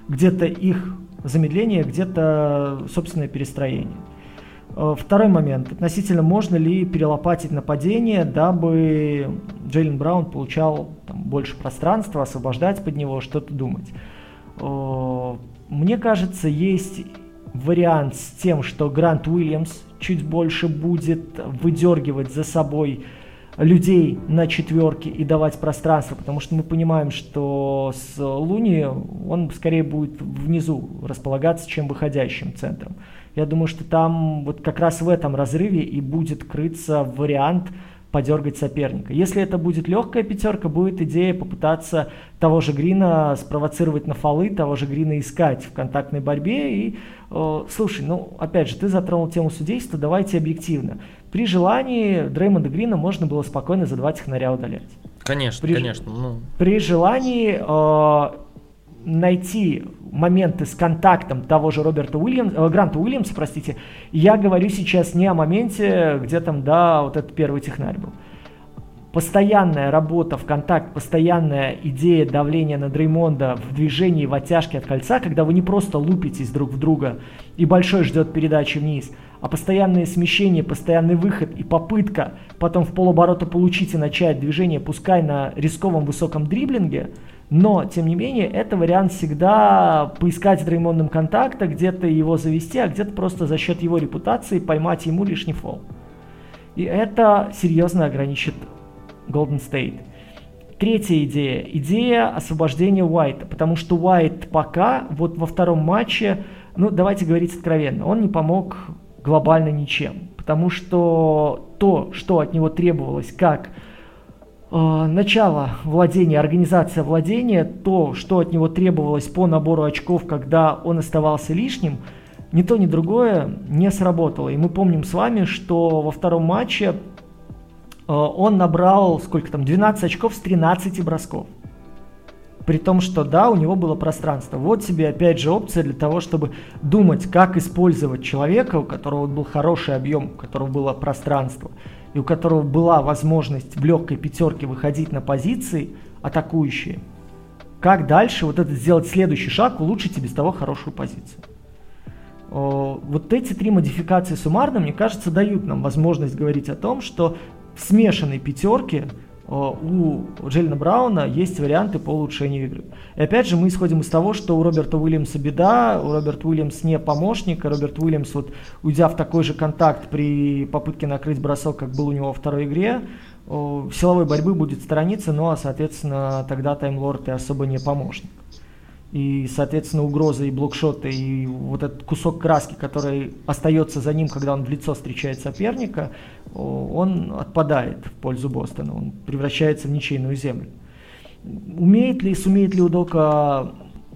где-то их замедление, где-то собственное перестроение. Э, второй момент. Относительно можно ли перелопатить нападение, дабы Джейлен Браун получал там, больше пространства, освобождать под него, что-то думать. Мне кажется, есть вариант с тем, что Грант Уильямс чуть больше будет выдергивать за собой людей на четверке и давать пространство, потому что мы понимаем, что с Луни он скорее будет внизу располагаться, чем выходящим центром. Я думаю, что там вот как раз в этом разрыве и будет крыться вариант подергать соперника. Если это будет легкая пятерка, будет идея попытаться того же Грина спровоцировать на фолы, того же Грина искать в контактной борьбе. И, э, слушай, ну, опять же, ты затронул тему судейства, давайте объективно. При желании Дреймонда Грина можно было спокойно за два технаря удалять. Конечно, при, конечно. Ну... При желании э, найти моменты с контактом того же Роберта Уильямс, э, Гранта Уильямса, простите, я говорю сейчас не о моменте, где там, да, вот этот первый технарь был. Постоянная работа в контакт, постоянная идея давления на Дреймонда в движении в оттяжке от кольца, когда вы не просто лупитесь друг в друга и большой ждет передачи вниз, а постоянные смещения, постоянный выход и попытка потом в полоборота получить и начать движение, пускай на рисковом высоком дриблинге – но, тем не менее, это вариант всегда поискать с Дреймондом контакта, где-то его завести, а где-то просто за счет его репутации поймать ему лишний фол. И это серьезно ограничит Golden State. Третья идея. Идея освобождения Уайта. Потому что Уайт пока, вот во втором матче, ну давайте говорить откровенно, он не помог глобально ничем. Потому что то, что от него требовалось, как начало владения, организация владения, то, что от него требовалось по набору очков, когда он оставался лишним, ни то, ни другое не сработало. И мы помним с вами, что во втором матче Э, он набрал, сколько там, 12 очков с 13 бросков. При том, что да, у него было пространство. Вот тебе опять же опция для того, чтобы думать, как использовать человека, у которого был хороший объем, у которого было пространство, и у которого была возможность в легкой пятерке выходить на позиции атакующие. Как дальше вот это сделать следующий шаг, улучшить и без того хорошую позицию. Вот эти три модификации суммарно, мне кажется, дают нам возможность говорить о том, что в смешанной пятерке у Джеллина Брауна есть варианты по улучшению игры. И опять же, мы исходим из того, что у Роберта Уильямса беда, у Роберта Уильямс не помощник, а Роберт Уильямс, вот, уйдя в такой же контакт при попытке накрыть бросок, как был у него во второй игре, силовой борьбы будет сторониться, ну а, соответственно, тогда Таймлорд и особо не помощник и, соответственно, угроза и блокшоты, и вот этот кусок краски, который остается за ним, когда он в лицо встречает соперника, он отпадает в пользу Бостона, он превращается в ничейную землю. Умеет ли, сумеет ли Удока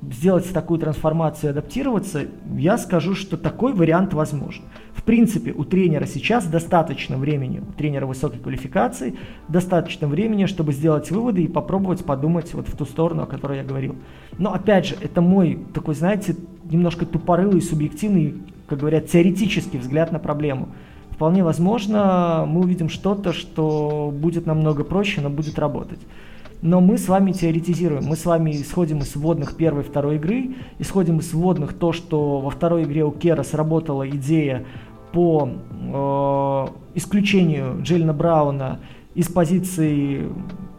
сделать такую трансформацию и адаптироваться, я скажу, что такой вариант возможен. В принципе, у тренера сейчас достаточно времени, у тренера высокой квалификации, достаточно времени, чтобы сделать выводы и попробовать подумать вот в ту сторону, о которой я говорил. Но опять же, это мой такой, знаете, немножко тупорылый, субъективный, как говорят, теоретический взгляд на проблему. Вполне возможно, мы увидим что-то, что будет намного проще, но будет работать. Но мы с вами теоретизируем, мы с вами исходим из вводных первой и второй игры, исходим из вводных то, что во второй игре у Кера сработала идея по э, исключению Джейлина Брауна из позиции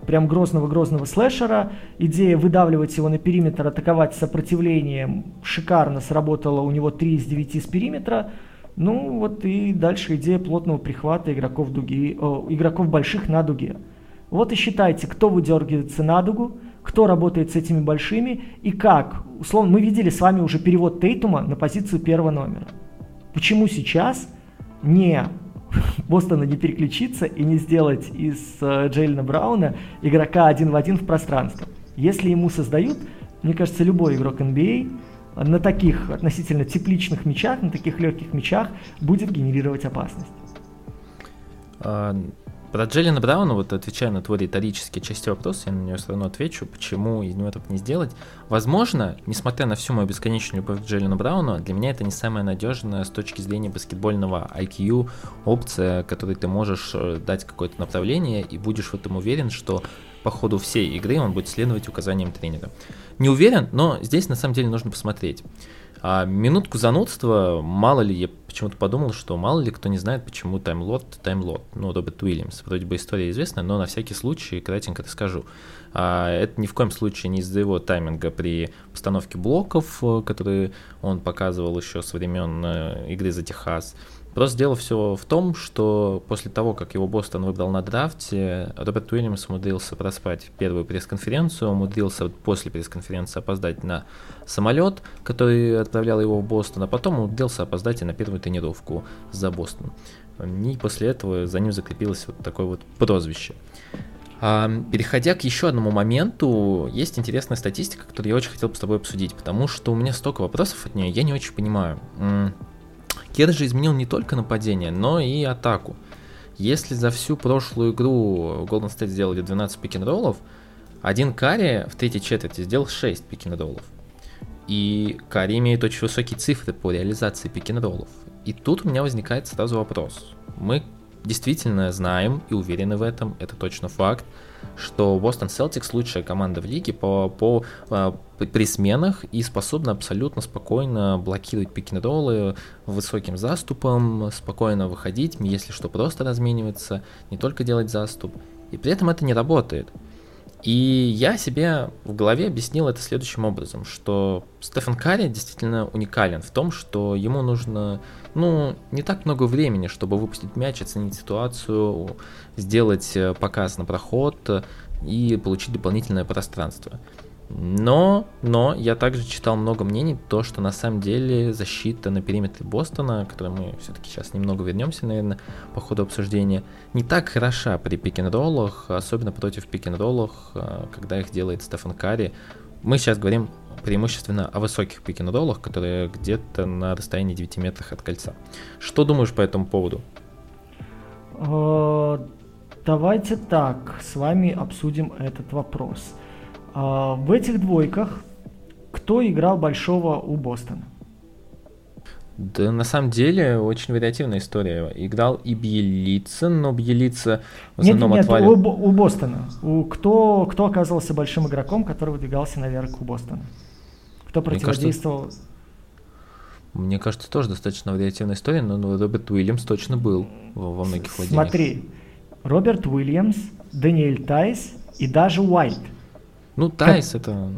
прям грозного-грозного слэшера. Идея выдавливать его на периметр, атаковать сопротивлением шикарно сработала у него 3 из 9 с периметра. Ну вот и дальше идея плотного прихвата игроков, дуги, э, игроков больших на дуге. Вот и считайте, кто выдергивается на дугу, кто работает с этими большими и как. Условно, мы видели с вами уже перевод Тейтума на позицию первого номера. Почему сейчас не Бостона не переключиться и не сделать из э, Джейлина Брауна игрока один в один в пространство? Если ему создают, мне кажется, любой игрок NBA на таких относительно тепличных мячах, на таких легких мячах будет генерировать опасность. А, про Джеллина Брауна, вот отвечая на твой риторический часть вопроса, я на нее все равно отвечу, почему из него так не сделать. Возможно, несмотря на всю мою бесконечную любовь к Джеллину Брауну, для меня это не самая надежная с точки зрения баскетбольного IQ опция, которой ты можешь э, дать какое-то направление и будешь в этом уверен, что по ходу всей игры он будет следовать указаниям тренера. Не уверен, но здесь на самом деле нужно посмотреть. А минутку занудства, мало ли, я почему-то подумал, что мало ли кто не знает, почему таймлот таймлот. Ну, Роберт Уильямс. Вроде бы история известная, но на всякий случай кратенько расскажу. А, это ни в коем случае не из-за его тайминга при постановке блоков, э, которые он показывал еще со времен э, игры за Техас. Просто дело все в том, что после того, как его Бостон выбрал на драфте, Роберт Уильямс умудрился проспать первую пресс-конференцию, умудрился после пресс-конференции опоздать на самолет, который отправлял его в Бостон, а потом умудрился опоздать и на первую тренировку за Бостон. И после этого за ним закрепилось вот такое вот прозвище. А, переходя к еще одному моменту, есть интересная статистика, которую я очень хотел бы с тобой обсудить, потому что у меня столько вопросов от нее, я не очень понимаю. Кер же изменил не только нападение, но и атаку. Если за всю прошлую игру Golden State сделали 12 пик-н-роллов, один Карри в третьей четверти сделал 6 пик-н-роллов. И Карри имеет очень высокие цифры по реализации пик-н-роллов. И тут у меня возникает сразу вопрос. Мы действительно знаем и уверены в этом, это точно факт, что Бостон Celtics лучшая команда в лиге по, по, по при сменах и способна абсолютно спокойно блокировать пик-н-роллы высоким заступом, спокойно выходить, если что, просто размениваться, не только делать заступ. И при этом это не работает. И я себе в голове объяснил это следующим образом, что Стефан Карри действительно уникален в том, что ему нужно, ну, не так много времени, чтобы выпустить мяч, оценить ситуацию, сделать э, показ на проход и получить дополнительное пространство. Но, но я также читал много мнений, то, что на самом деле защита на периметре Бостона, к которой мы все-таки сейчас немного вернемся, наверное, по ходу обсуждения, не так хороша при пик-н-роллах, особенно против пик-н-роллах, э, когда их делает Стефан Карри. Мы сейчас говорим преимущественно о высоких пик-н-роллах, которые где-то на расстоянии 9 метрах от кольца. Что думаешь по этому поводу? Э, давайте так, с вами обсудим этот вопрос. А, в этих двойках кто играл большого у Бостона? Да, на самом деле, очень вариативная история. Играл и Бьелица, но Бьелица в основном нет, нет, отвалил. У, у Бостона. У, кто, кто оказывался большим игроком, который выдвигался наверх у Бостона? Кто противодействовал? Мне кажется, мне кажется, тоже достаточно вариативная история, но ну, Роберт Уильямс точно был во, во многих владениях. Смотри, Роберт Уильямс, Даниэль Тайс и даже Уайт – ну, Тайс как... это...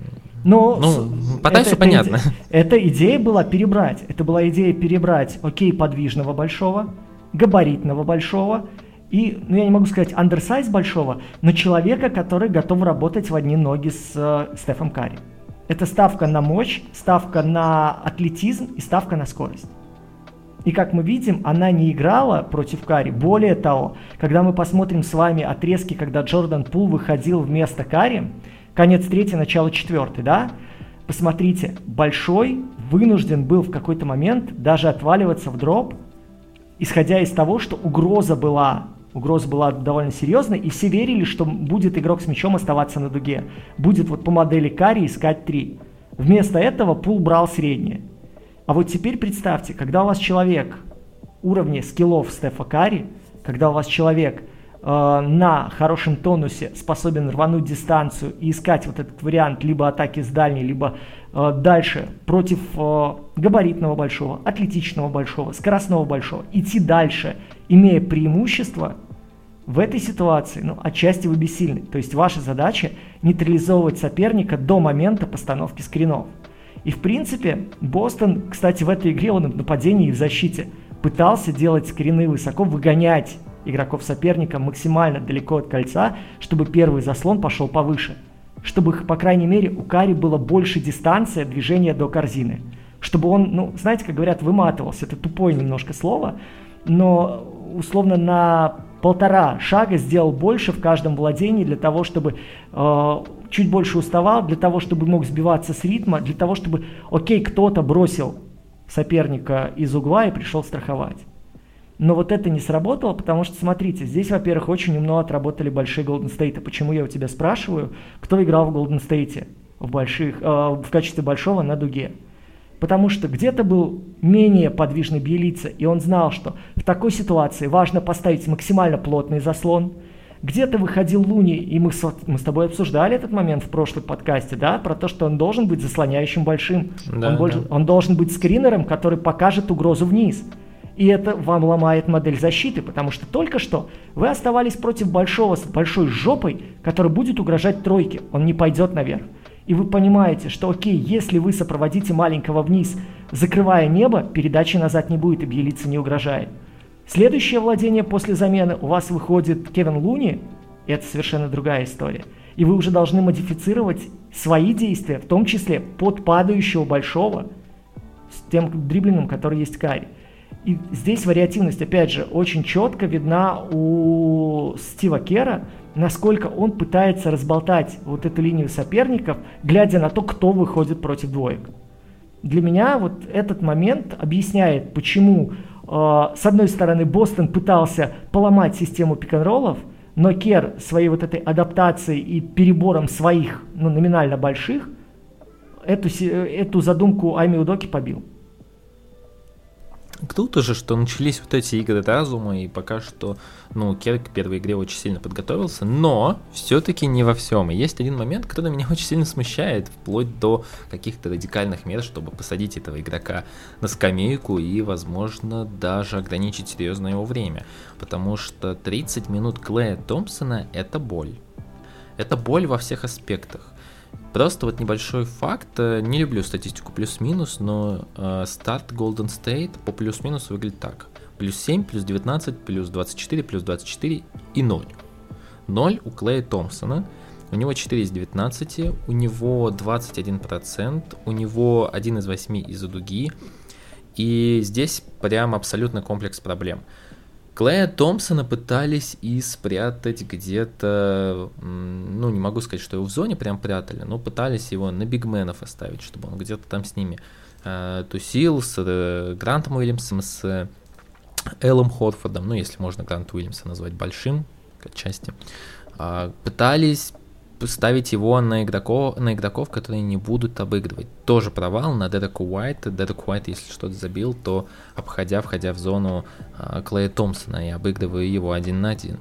Но ну, по Тайсу это, понятно. Это, эта идея была перебрать. Это была идея перебрать, окей, подвижного большого, габаритного большого и, ну я не могу сказать андерсайз большого, но человека, который готов работать в одни ноги с э, Стефом Карри. Это ставка на мощь, ставка на атлетизм и ставка на скорость. И как мы видим, она не играла против Карри. Более того, когда мы посмотрим с вами отрезки, когда Джордан Пул выходил вместо Карри, конец третий, начало четвертый, да? Посмотрите, Большой вынужден был в какой-то момент даже отваливаться в дроп, исходя из того, что угроза была, угроза была довольно серьезной, и все верили, что будет игрок с мячом оставаться на дуге, будет вот по модели Карри искать три. Вместо этого Пул брал среднее. А вот теперь представьте, когда у вас человек уровня скиллов Стефа Карри, когда у вас человек – на хорошем тонусе способен рвануть дистанцию и искать вот этот вариант либо атаки с дальней, либо э, дальше против э, габаритного большого, атлетичного большого, скоростного большого, идти дальше, имея преимущество, в этой ситуации, ну, отчасти вы бессильны. То есть ваша задача нейтрализовывать соперника до момента постановки скринов. И в принципе, Бостон, кстати, в этой игре он в нападении и в защите пытался делать скрины высоко, выгонять игроков соперника максимально далеко от кольца, чтобы первый заслон пошел повыше. Чтобы, по крайней мере, у Кари было больше дистанция движения до корзины. Чтобы он, ну, знаете, как говорят, выматывался. Это тупое немножко слово, но условно на полтора шага сделал больше в каждом владении для того, чтобы э, чуть больше уставал, для того, чтобы мог сбиваться с ритма, для того, чтобы, окей, кто-то бросил соперника из угла и пришел страховать. Но вот это не сработало, потому что, смотрите, здесь, во-первых, очень умно отработали большие Golden State. Почему я у тебя спрашиваю, кто играл в Golden State в, больших, э, в качестве большого на дуге? Потому что где-то был менее подвижный Бьелица, и он знал, что в такой ситуации важно поставить максимально плотный заслон. Где-то выходил Луни, и мы с, мы с тобой обсуждали этот момент в прошлом подкасте, да, про то, что он должен быть заслоняющим большим. Да, он, да. он должен быть скринером, который покажет угрозу вниз. И это вам ломает модель защиты, потому что только что вы оставались против большого с большой жопой, который будет угрожать тройке. Он не пойдет наверх. И вы понимаете, что окей, если вы сопроводите маленького вниз, закрывая небо, передачи назад не будет и Бьелица не угрожает. Следующее владение после замены у вас выходит Кевин Луни, и это совершенно другая история. И вы уже должны модифицировать свои действия, в том числе под падающего большого, с тем дриблингом, который есть Карри. И здесь вариативность, опять же, очень четко видна у Стива Кера, насколько он пытается разболтать вот эту линию соперников, глядя на то, кто выходит против двоек. Для меня вот этот момент объясняет, почему э, с одной стороны Бостон пытался поломать систему пик-н-роллов, но Кер своей вот этой адаптацией и перебором своих, ну, номинально больших, эту, эту задумку Айми Удоки побил. Круто же, что начались вот эти игры разума, и пока что, ну, Керк к первой игре очень сильно подготовился, но все-таки не во всем. И есть один момент, который меня очень сильно смущает, вплоть до каких-то радикальных мер, чтобы посадить этого игрока на скамейку и, возможно, даже ограничить серьезно его время. Потому что 30 минут Клея Томпсона — это боль. Это боль во всех аспектах. Просто вот небольшой факт, э, не люблю статистику плюс-минус, но э, старт Golden State по плюс-минус выглядит так. Плюс 7, плюс 19, плюс 24, плюс 24 и 0. 0 у Клея Томпсона, у него 4 из 19, у него 21%, у него 1 из 8 из-за дуги, и здесь прям абсолютно комплекс проблем. Клея Томпсона пытались и спрятать где-то, ну не могу сказать, что его в зоне прям прятали, но пытались его на бигменов оставить, чтобы он где-то там с ними э, тусил, с э, Грантом Уильямсом, с Эллом Хотфордом, ну если можно Гранта Уильямса назвать большим, отчасти. Э, пытались ставить его на игроков, на игроков, которые не будут обыгрывать. Тоже провал на Дедека Уайта. Дедек Уайт, если что-то забил, то обходя, входя в зону э, Клея Томпсона и обыгрывая его один на один.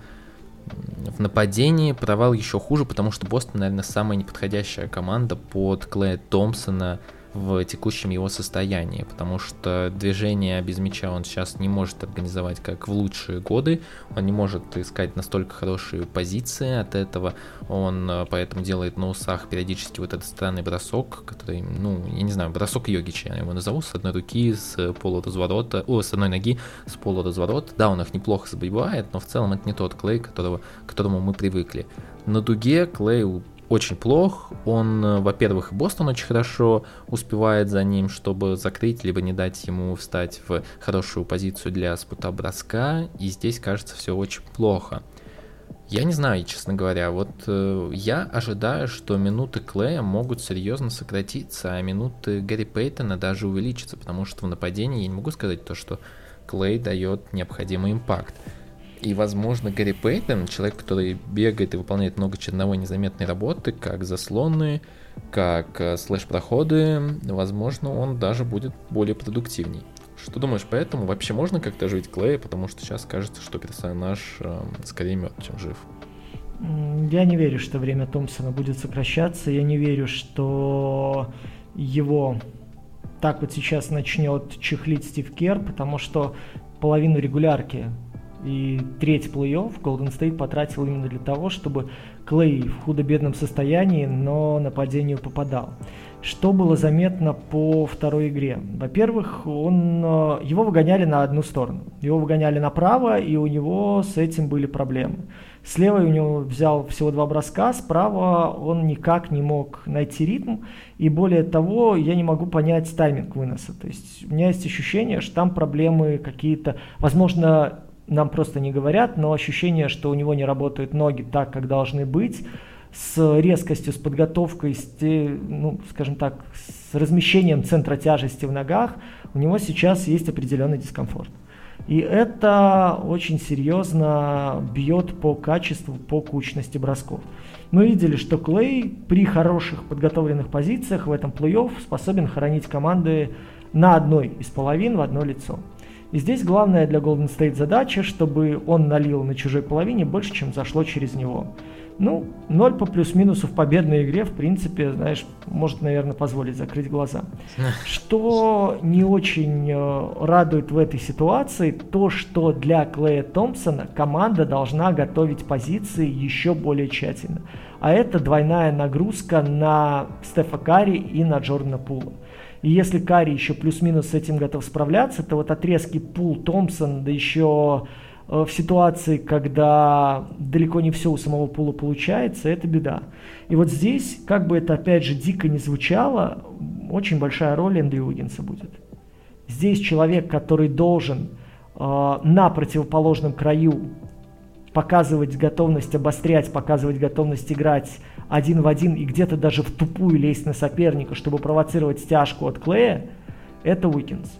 В нападении провал еще хуже, потому что Бостон, наверное, самая неподходящая команда под Клея Томпсона в текущем его состоянии, потому что движение без мяча он сейчас не может организовать как в лучшие годы, он не может искать настолько хорошие позиции от этого, он э, поэтому делает на усах периодически вот этот странный бросок, который, ну, я не знаю, бросок Йогича я его назову, с одной руки, с полуразворота, о, с одной ноги, с полуразворота, да, он их неплохо забивает, но в целом это не тот Клей, которого, к которому мы привыкли. На дуге Клей очень плох. Он, э, во-первых, Бостон очень хорошо успевает за ним, чтобы закрыть, либо не дать ему встать в хорошую позицию для спута броска. И здесь, кажется, все очень плохо. Я не знаю, честно говоря. Вот э, я ожидаю, что минуты Клея могут серьезно сократиться, а минуты Гэри Пейтона даже увеличатся, потому что в нападении я не могу сказать то, что Клей дает необходимый импакт. И, возможно, Гарри Пейтон, человек, который бегает и выполняет много черновой незаметной работы, как заслоны, как э, слэш-проходы, возможно, он даже будет более продуктивней. Что думаешь по этому? Вообще можно как-то жить Клея? Потому что сейчас кажется, что персонаж э, скорее мертв, чем жив. Я не верю, что время Томпсона будет сокращаться. Я не верю, что его так вот сейчас начнет чехлить Стив Кер, потому что половину регулярки и треть плей-офф Golden State потратил именно для того, чтобы Клей в худо-бедном состоянии, но нападению попадал. Что было заметно по второй игре? Во-первых, он, э, его выгоняли на одну сторону. Его выгоняли направо, и у него с этим были проблемы. Слева у него взял всего два броска, справа он никак не мог найти ритм. И более того, я не могу понять тайминг выноса. То есть у меня есть ощущение, что там проблемы какие-то, возможно, нам просто не говорят, но ощущение, что у него не работают ноги так, как должны быть, с резкостью, с подготовкой, с, ну, скажем так, с размещением центра тяжести в ногах, у него сейчас есть определенный дискомфорт. И это очень серьезно бьет по качеству, по кучности бросков. Мы видели, что Клей при хороших подготовленных позициях в этом плей-офф способен хранить команды на одной из половин в одно лицо. И здесь главная для Golden State задача, чтобы он налил на чужой половине больше, чем зашло через него. Ну, 0 по плюс-минусу в победной игре, в принципе, знаешь, может, наверное, позволить закрыть глаза. Что не очень э, радует в этой ситуации, то, что для Клея Томпсона команда должна готовить позиции еще более тщательно. А это двойная нагрузка на Стефа Карри и на Джордана Пула. И если Карри еще плюс-минус с этим готов справляться, то вот отрезки Пул, Томпсон, да еще э, в ситуации, когда далеко не все у самого Пула получается, это беда. И вот здесь, как бы это опять же дико не звучало, очень большая роль Эндрю Уиггинса будет. Здесь человек, который должен э, на противоположном краю показывать готовность обострять, показывать готовность играть один в один и где-то даже в тупую лезть на соперника, чтобы провоцировать стяжку от Клея, это Уикенс.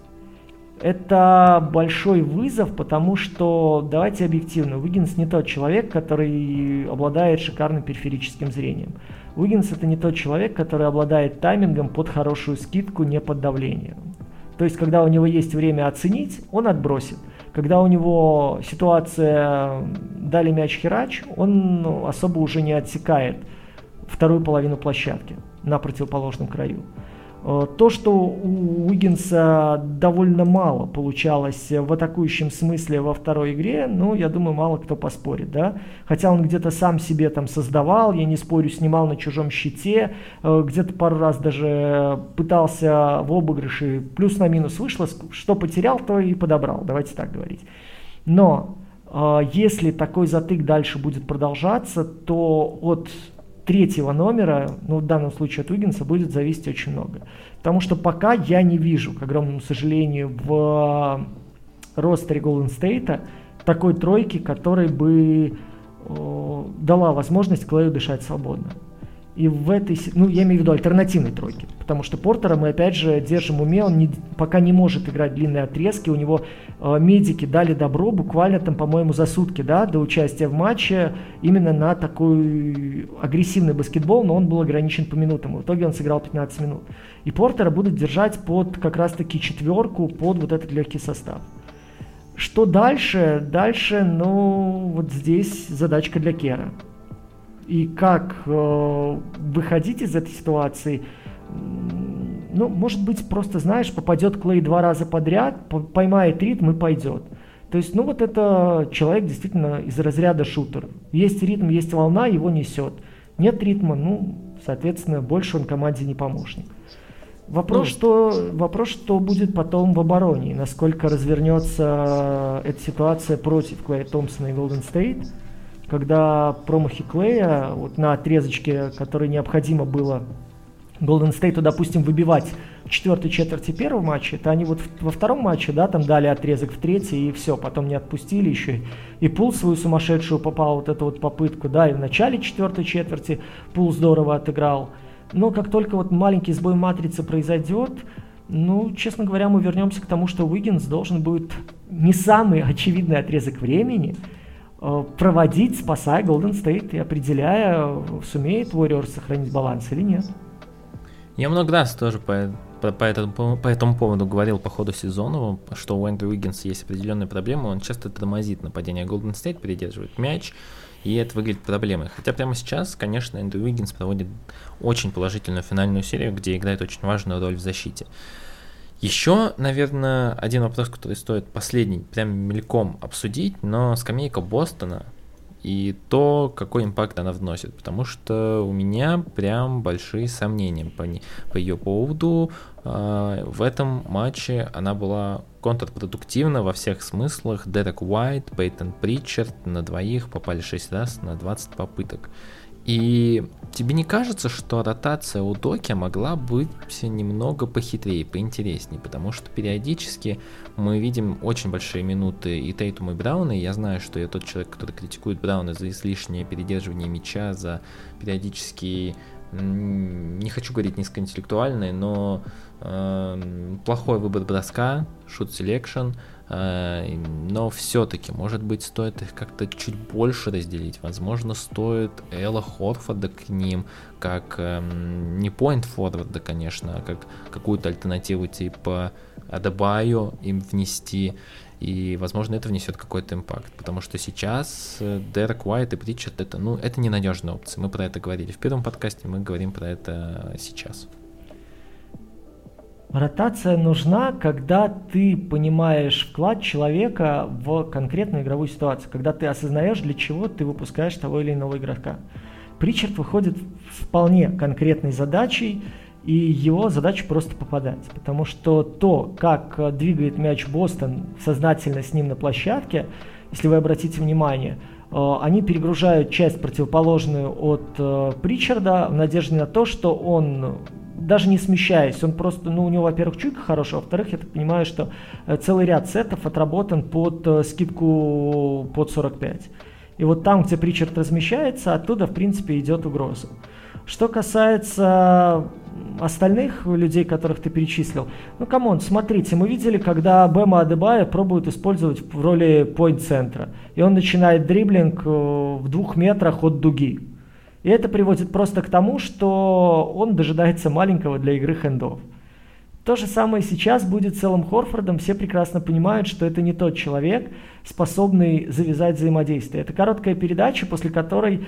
Это большой вызов, потому что, давайте объективно, Уиггинс не тот человек, который обладает шикарным периферическим зрением. Уиггинс это не тот человек, который обладает таймингом под хорошую скидку, не под давлением. То есть, когда у него есть время оценить, он отбросит. Когда у него ситуация дали мяч херач, он особо уже не отсекает вторую половину площадки на противоположном краю. Э, то, что у Уиггинса довольно мало получалось в атакующем смысле во второй игре, ну, я думаю, мало кто поспорит, да. Хотя он где-то сам себе там создавал, я не спорю, снимал на чужом щите, э, где-то пару раз даже пытался в обыгрыше плюс на минус вышло, что потерял, то и подобрал, давайте так говорить. Но э, если такой затык дальше будет продолжаться, то от третьего номера, ну в данном случае от Уиггинса, будет зависеть очень много. Потому что пока я не вижу, к огромному сожалению, в ростере Golden State такой тройки, которой бы э, дала возможность Клею дышать свободно. И в этой, ну, я имею в виду альтернативной тройки, потому что Портера мы опять же держим уме, он не, пока не может играть длинные отрезки, у него э, медики дали добро буквально там, по-моему, за сутки, да, до участия в матче именно на такой агрессивный баскетбол, но он был ограничен по минутам, в итоге он сыграл 15 минут. И Портера будут держать под как раз-таки четверку, под вот этот легкий состав. Что дальше? Дальше, ну, вот здесь задачка для Кера и как э, выходить из этой ситуации, ну, может быть, просто, знаешь, попадет Клей два раза подряд, поймает ритм и пойдет. То есть, ну, вот это человек действительно из разряда шутер. Есть ритм, есть волна, его несет. Нет ритма, ну, соответственно, больше он команде не помощник. Вопрос, что, вопрос, что будет потом в обороне, насколько развернется эта ситуация против Клея Томпсона и Голден Стейт когда промахи Клея вот на отрезочке, который необходимо было Golden State, допустим, выбивать в четвертой четверти первого матча, это они вот во втором матче, да, там дали отрезок в третий, и все, потом не отпустили еще. И Пул свою сумасшедшую попал, вот эту вот попытку, да, и в начале четвертой четверти Пул здорово отыграл. Но как только вот маленький сбой матрицы произойдет, ну, честно говоря, мы вернемся к тому, что Уиггинс должен будет не самый очевидный отрезок времени – проводить, спасая Golden State и определяя, сумеет Warriors сохранить баланс или нет. Я много раз тоже по, по, по, этому, по этому поводу говорил по ходу сезона, что у Эндрю Уиггинса есть определенные проблемы, он часто тормозит нападение Golden State, передерживает мяч, и это выглядит проблемой. Хотя прямо сейчас, конечно, Эндрю Уиггинс проводит очень положительную финальную серию, где играет очень важную роль в защите. Еще, наверное, один вопрос, который стоит последний, прям мельком обсудить, но скамейка Бостона и то, какой импакт она вносит, потому что у меня прям большие сомнения по, по ее поводу. А, в этом матче она была контрпродуктивна во всех смыслах. Дерек Уайт, Пейтон Притчард на двоих попали 6 раз на 20 попыток. И тебе не кажется, что ротация у Доки могла быть немного похитрее, поинтереснее? Потому что периодически мы видим очень большие минуты и Тейтума, и Брауна, и я знаю, что я тот человек, который критикует Брауна за излишнее передерживание мяча, за периодически не хочу говорить низкоинтеллектуальный, но э, плохой выбор броска, shot selection, Э, но все-таки, может быть, стоит их как-то чуть больше разделить. Возможно, стоит Эла Хорфорда к ним, как эм, не point форварда, конечно, а как какую-то альтернативу типа Адебайо им внести. И, возможно, это внесет какой-то импакт. Потому что сейчас э, Дерек Уайт и Притчард это, ну, это ненадежная опция. Мы про это говорили в первом подкасте, мы говорим про это сейчас. Ротация нужна, когда ты понимаешь вклад человека в конкретную игровую ситуацию, когда ты осознаешь, для чего ты выпускаешь того или иного игрока. Причард выходит вполне конкретной задачей, и его задача просто попадать. Потому что то, как двигает мяч Бостон сознательно с ним на площадке, если вы обратите внимание, э, они перегружают часть противоположную от э, Причарда в надежде на то, что он даже не смещаясь, он просто, ну, у него, во-первых, чуйка хорошая, во-вторых, я так понимаю, что э, целый ряд сетов отработан под э, скидку под 45. И вот там, где Причард размещается, оттуда, в принципе, идет угроза. Что касается остальных людей, которых ты перечислил, ну, come on, смотрите, мы видели, когда Бэма Адебая пробуют использовать в роли point-центра, и он начинает дриблинг э, в двух метрах от дуги. И это приводит просто к тому, что он дожидается маленького для игры hand-off'ов. То же самое сейчас будет с Элом Хорфордом. Все прекрасно понимают, что это не тот человек, способный завязать взаимодействие. Это короткая передача, после которой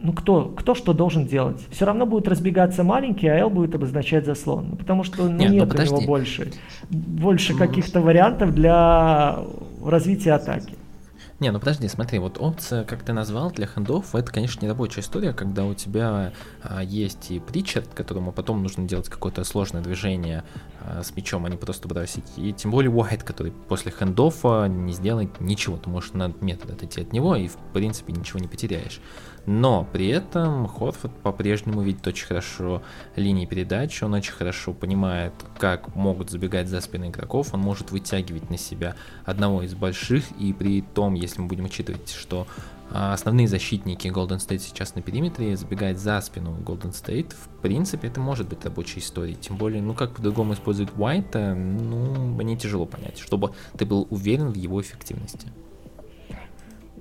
ну кто, кто что должен делать? Все равно будет разбегаться маленький, а L будет обозначать заслон. Ну, потому что ну, нет, нет ну, у него больше, больше каких-то вариантов для развития атаки. Не, ну подожди, смотри, вот опция, как ты назвал, для хендов, это, конечно, не рабочая история, когда у тебя а, есть и притчер, которому потом нужно делать какое-то сложное движение а, с мячом, а не просто бросить. И тем более Уайт, который после хендофа не сделает ничего. Ты можешь на метод отойти от него и, в принципе, ничего не потеряешь. Но при этом Хорфорд по-прежнему видит очень хорошо линии передач, он очень хорошо понимает, как могут забегать за спины игроков, он может вытягивать на себя одного из больших, и при том, если мы будем учитывать, что а, основные защитники Golden State сейчас на периметре, забегать за спину Golden State, в принципе, это может быть рабочей историей. Тем более, ну как по-другому использовать Уайта, ну, мне тяжело понять, чтобы ты был уверен в его эффективности.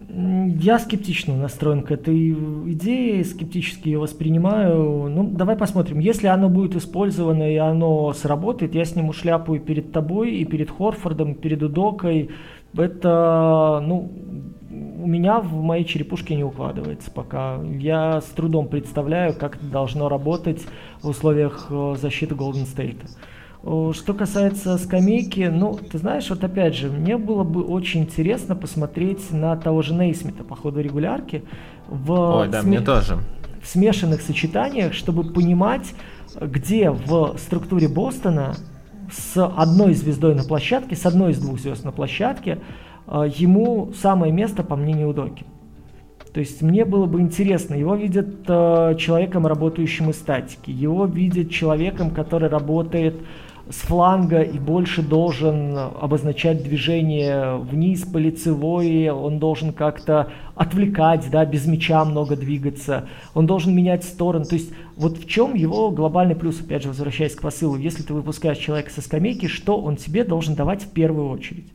Я скептично настроен к этой идее, скептически ее воспринимаю. Ну, давай посмотрим. Если оно будет использовано и оно сработает, я сниму шляпу и перед тобой, и перед Хорфордом, и перед Удокой. Это, ну, у меня в моей черепушке не укладывается пока. Я с трудом представляю, как это должно работать в условиях э, защиты Golden State. Что касается скамейки, ну, ты знаешь, вот опять же, мне было бы очень интересно посмотреть на того же Нейсмита по ходу регулярки в, Ой, да, сме... мне тоже. в смешанных сочетаниях, чтобы понимать, где в структуре Бостона с одной звездой на площадке, с одной из двух звезд на площадке, э, ему самое место, по мнению Доки. То есть мне было бы интересно, его видят э, человеком, работающим из статики, его видят человеком, который работает с фланга и больше должен обозначать движение вниз по лицевой, он должен как-то отвлекать, да, без мяча много двигаться, он должен менять сторону. То есть вот в чем его глобальный плюс, опять же, возвращаясь к посылу, если ты выпускаешь человека со скамейки, что он тебе должен давать в первую очередь?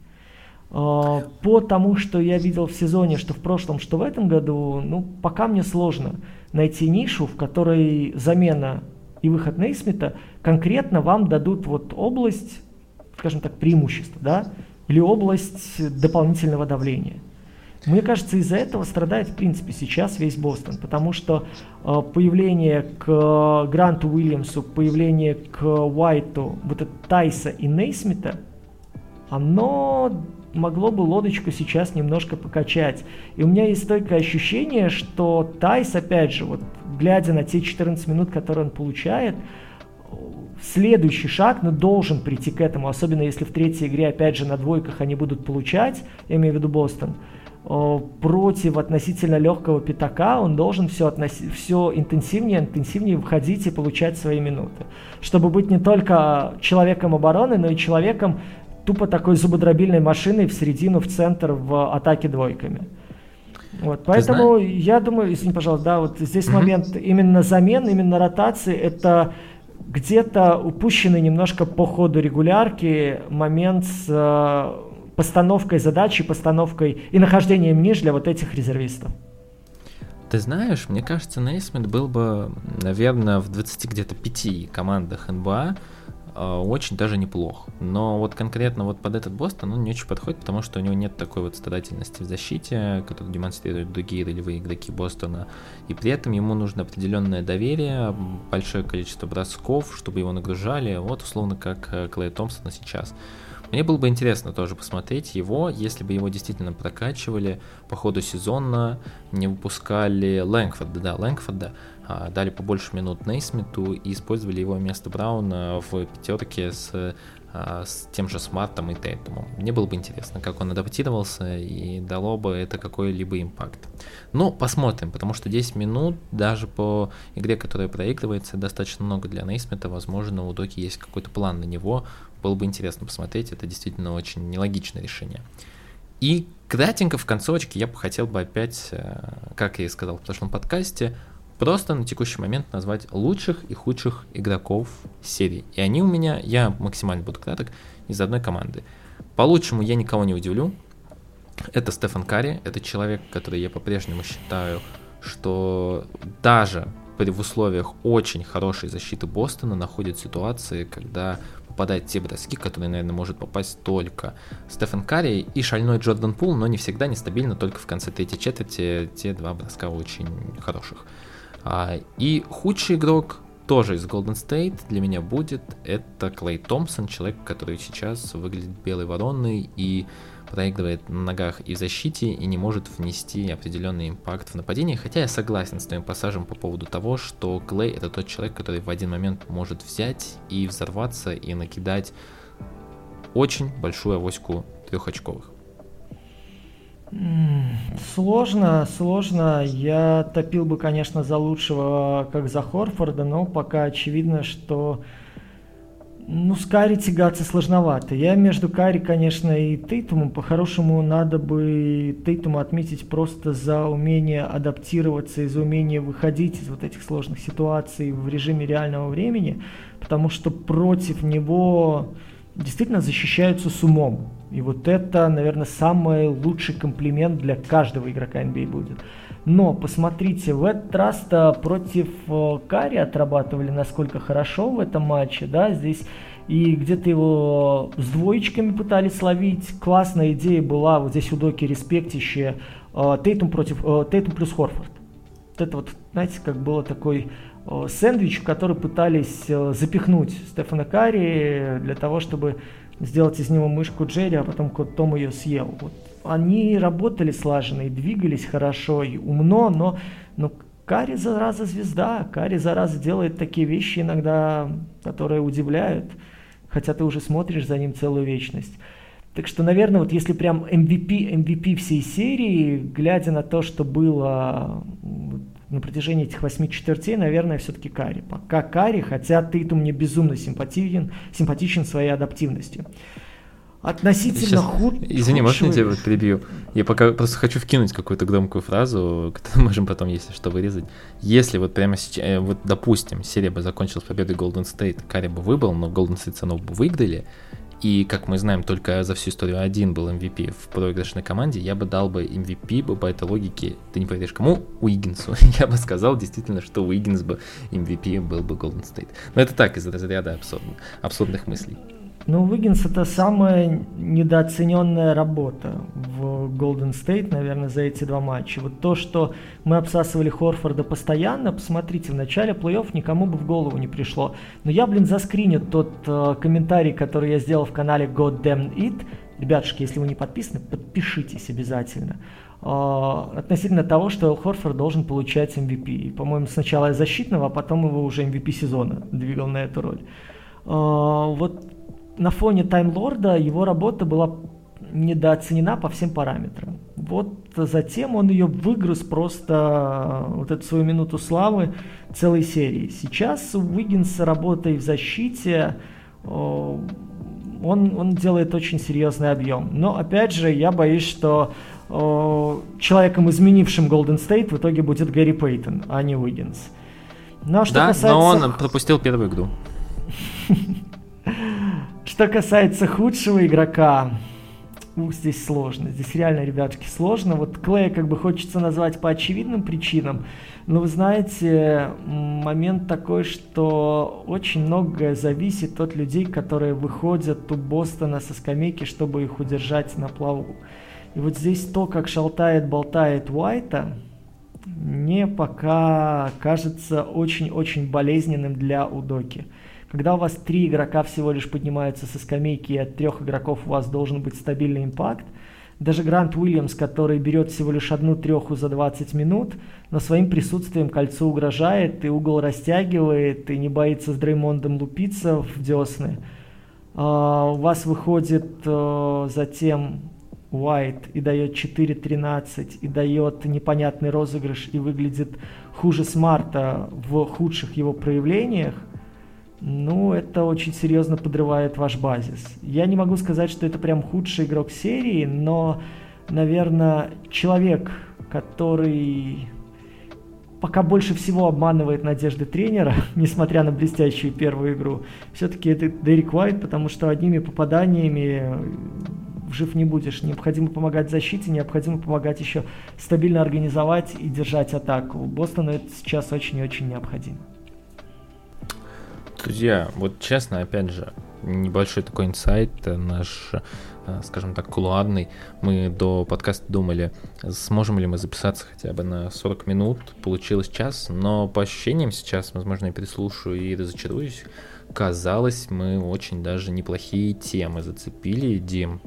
А, по тому, что я видел в сезоне, что в прошлом, что в этом году, ну, пока мне сложно найти нишу, в которой замена и выход Нейсмита конкретно вам дадут вот область, скажем так, преимущества, да, или область дополнительного давления. Мне кажется, из-за этого страдает, в принципе, сейчас весь Бостон, потому что э, появление к Гранту Уильямсу, появление к Уайту, вот это Тайса и Нейсмита, оно могло бы лодочку сейчас немножко покачать. И у меня есть стойкое ощущение, что Тайс, опять же, вот глядя на те 14 минут, которые он получает, следующий шаг, но ну, должен прийти к этому, особенно если в третьей игре, опять же, на двойках они будут получать, я имею в виду Бостон, против относительно легкого пятака он должен все, относи, все интенсивнее, интенсивнее входить и получать свои минуты. Чтобы быть не только человеком обороны, но и человеком тупо такой зубодробильной машиной в середину, в центр, в атаке двойками. Вот, поэтому я думаю, извини, пожалуйста, да, вот здесь mm момент именно замен, именно ротации, это где-то упущенный немножко по ходу регулярки момент с э, постановкой задачи, постановкой и нахождением ниш для вот этих резервистов. Ты знаешь, мне кажется, Нейсмит был бы, наверное, в 20 где-то 5 командах НБА очень даже неплох. Но вот конкретно вот под этот Бостон он не очень подходит, потому что у него нет такой вот страдательности в защите, которую демонстрируют другие ролевые игроки Бостона. И при этом ему нужно определенное доверие, большое количество бросков, чтобы его нагружали. Вот условно как э, Клей Томпсона сейчас. Мне было бы интересно тоже посмотреть его, если бы его действительно прокачивали по ходу сезона, не выпускали Лэнгфорда, да, Лэнгфорда, а, дали побольше минут Нейсмиту и использовали его вместо Брауна в пятерке с, а, с тем же Смартом и Тейтумом. Мне было бы интересно, как он адаптировался и дало бы это какой-либо импакт. Ну, посмотрим, потому что 10 минут даже по игре, которая проигрывается, достаточно много для Нейсмита. Возможно, у Доки есть какой-то план на него. Было бы интересно посмотреть. Это действительно очень нелогичное решение. И кратенько в концовочке я бы хотел бы опять, э, как я и сказал в прошлом подкасте, просто на текущий момент назвать лучших и худших игроков серии. И они у меня, я максимально буду краток, из одной команды. По лучшему я никого не удивлю. Это Стефан Карри, это человек, который я по-прежнему считаю, что даже в условиях очень хорошей защиты Бостона находит ситуации, когда попадает в те броски, которые, наверное, может попасть только Стефан Карри и шальной Джордан Пул, но не всегда нестабильно, только в конце третьей четверти те два броска очень хороших. А, и худший игрок тоже из Golden State для меня будет это Клей Томпсон, человек, который сейчас выглядит белой вороной и проигрывает на ногах и в защите и не может внести определенный импакт в нападение. Хотя я согласен с твоим пассажем по поводу того, что Клей это тот человек, который в один момент может взять и взорваться и накидать очень большую авоську трехочковых. Сложно, сложно. Я топил бы, конечно, за лучшего, как за Хорфорда, но пока очевидно, что ну, с Карри тягаться сложновато. Я между Карри, конечно, и Тейтумом. По-хорошему, надо бы Тейтуму отметить просто за умение адаптироваться и за умение выходить из вот этих сложных ситуаций в режиме реального времени, потому что против него действительно защищаются с умом. И вот это, наверное, самый лучший комплимент для каждого игрока NBA будет. Но посмотрите, в этот раз-то против э, Кари отрабатывали насколько хорошо в этом матче, да, здесь и где-то его с двоечками пытались словить. Классная идея была, вот здесь у Доки респектище, э, Тейтум против, э, Тейтум плюс Хорфорд. Вот это вот, знаете, как было такой сэндвич, который пытались запихнуть Стефана Карри для того, чтобы сделать из него мышку Джерри, а потом кот Том ее съел. Вот они работали слаженно и двигались хорошо, и умно, но, но Кари зараза звезда, Кари зараза делает такие вещи иногда, которые удивляют, хотя ты уже смотришь за ним целую вечность. Так что, наверное, вот если прям MVP, MVP всей серии, глядя на то, что было на протяжении этих восьми четвертей, наверное, все-таки Кари. Пока Кари, хотя ты мне безумно симпатичен, симпатичен своей адаптивностью относительно Сейчас... худ... Извини, можно я тебя вот перебью? Я пока просто хочу вкинуть какую-то громкую фразу, которую можем потом, если что, вырезать. Если вот прямо сейчас, э, вот допустим, серия бы закончилась победой Golden State, Карри бы выбыл, но Golden State все бы выиграли, и, как мы знаем, только за всю историю один был MVP в проигрышной команде, я бы дал бы MVP бы по этой логике, ты не поверишь, кому? Уиггинсу. я бы сказал действительно, что Уиггинс бы MVP был бы Golden State. Но это так, из разряда абсурдных, абсурдных мыслей. Ну, Уиггинс это самая недооцененная работа в Golden State, наверное, за эти два матча. Вот то, что мы обсасывали Хорфорда постоянно, посмотрите, в начале плей-офф никому бы в голову не пришло. Но я, блин, заскриню тот э, комментарий, который я сделал в канале God Damn It. Ребятушки, если вы не подписаны, подпишитесь обязательно. Uh, относительно того, что Хорфорд должен получать MVP. По-моему, сначала защитного, а потом его уже MVP сезона двигал на эту роль. Uh, вот на фоне Таймлорда его работа была недооценена по всем параметрам. Вот затем он ее выгрыз просто вот эту свою минуту славы целой серии. Сейчас Уиггинс работой в защите, он, он делает очень серьезный объем. Но опять же, я боюсь, что человеком, изменившим Golden State, в итоге будет Гэри Пейтон, а не Уиггинс. Ну, а что да, касается... но он пропустил первую игру. Что касается худшего игрока, ух, здесь сложно. Здесь реально, ребятки, сложно. Вот Клея как бы хочется назвать по очевидным причинам, но вы знаете, момент такой, что очень многое зависит от людей, которые выходят у Бостона со скамейки, чтобы их удержать на плаву. И вот здесь то, как шалтает-болтает Уайта, мне пока кажется очень-очень болезненным для Удоки. Когда у вас три игрока всего лишь поднимаются со скамейки, и от трех игроков у вас должен быть стабильный импакт, даже Грант Уильямс, который берет всего лишь одну треху за 20 минут, но своим присутствием кольцу угрожает, и угол растягивает, и не боится с Дреймондом лупиться в десны. Uh, у вас выходит uh, затем Уайт и дает 4-13, и дает непонятный розыгрыш, и выглядит хуже Смарта в худших его проявлениях – ну, это очень серьезно подрывает ваш базис. Я не могу сказать, что это прям худший игрок серии, но, наверное, человек, который пока больше всего обманывает надежды тренера, несмотря на блестящую первую игру, все-таки это Дерек Уайт, потому что одними попаданиями жив не будешь. Необходимо помогать защите, необходимо помогать еще стабильно организовать и держать атаку. Бостону это сейчас очень и очень необходимо. Друзья, вот честно, опять же, небольшой такой инсайт, наш, э, скажем так, кулуарный. Мы до подкаста думали, сможем ли мы записаться хотя бы на 40 минут. Получилось час, но по ощущениям сейчас, возможно, я переслушаю и разочаруюсь. Казалось, мы очень даже неплохие темы зацепили. Дим,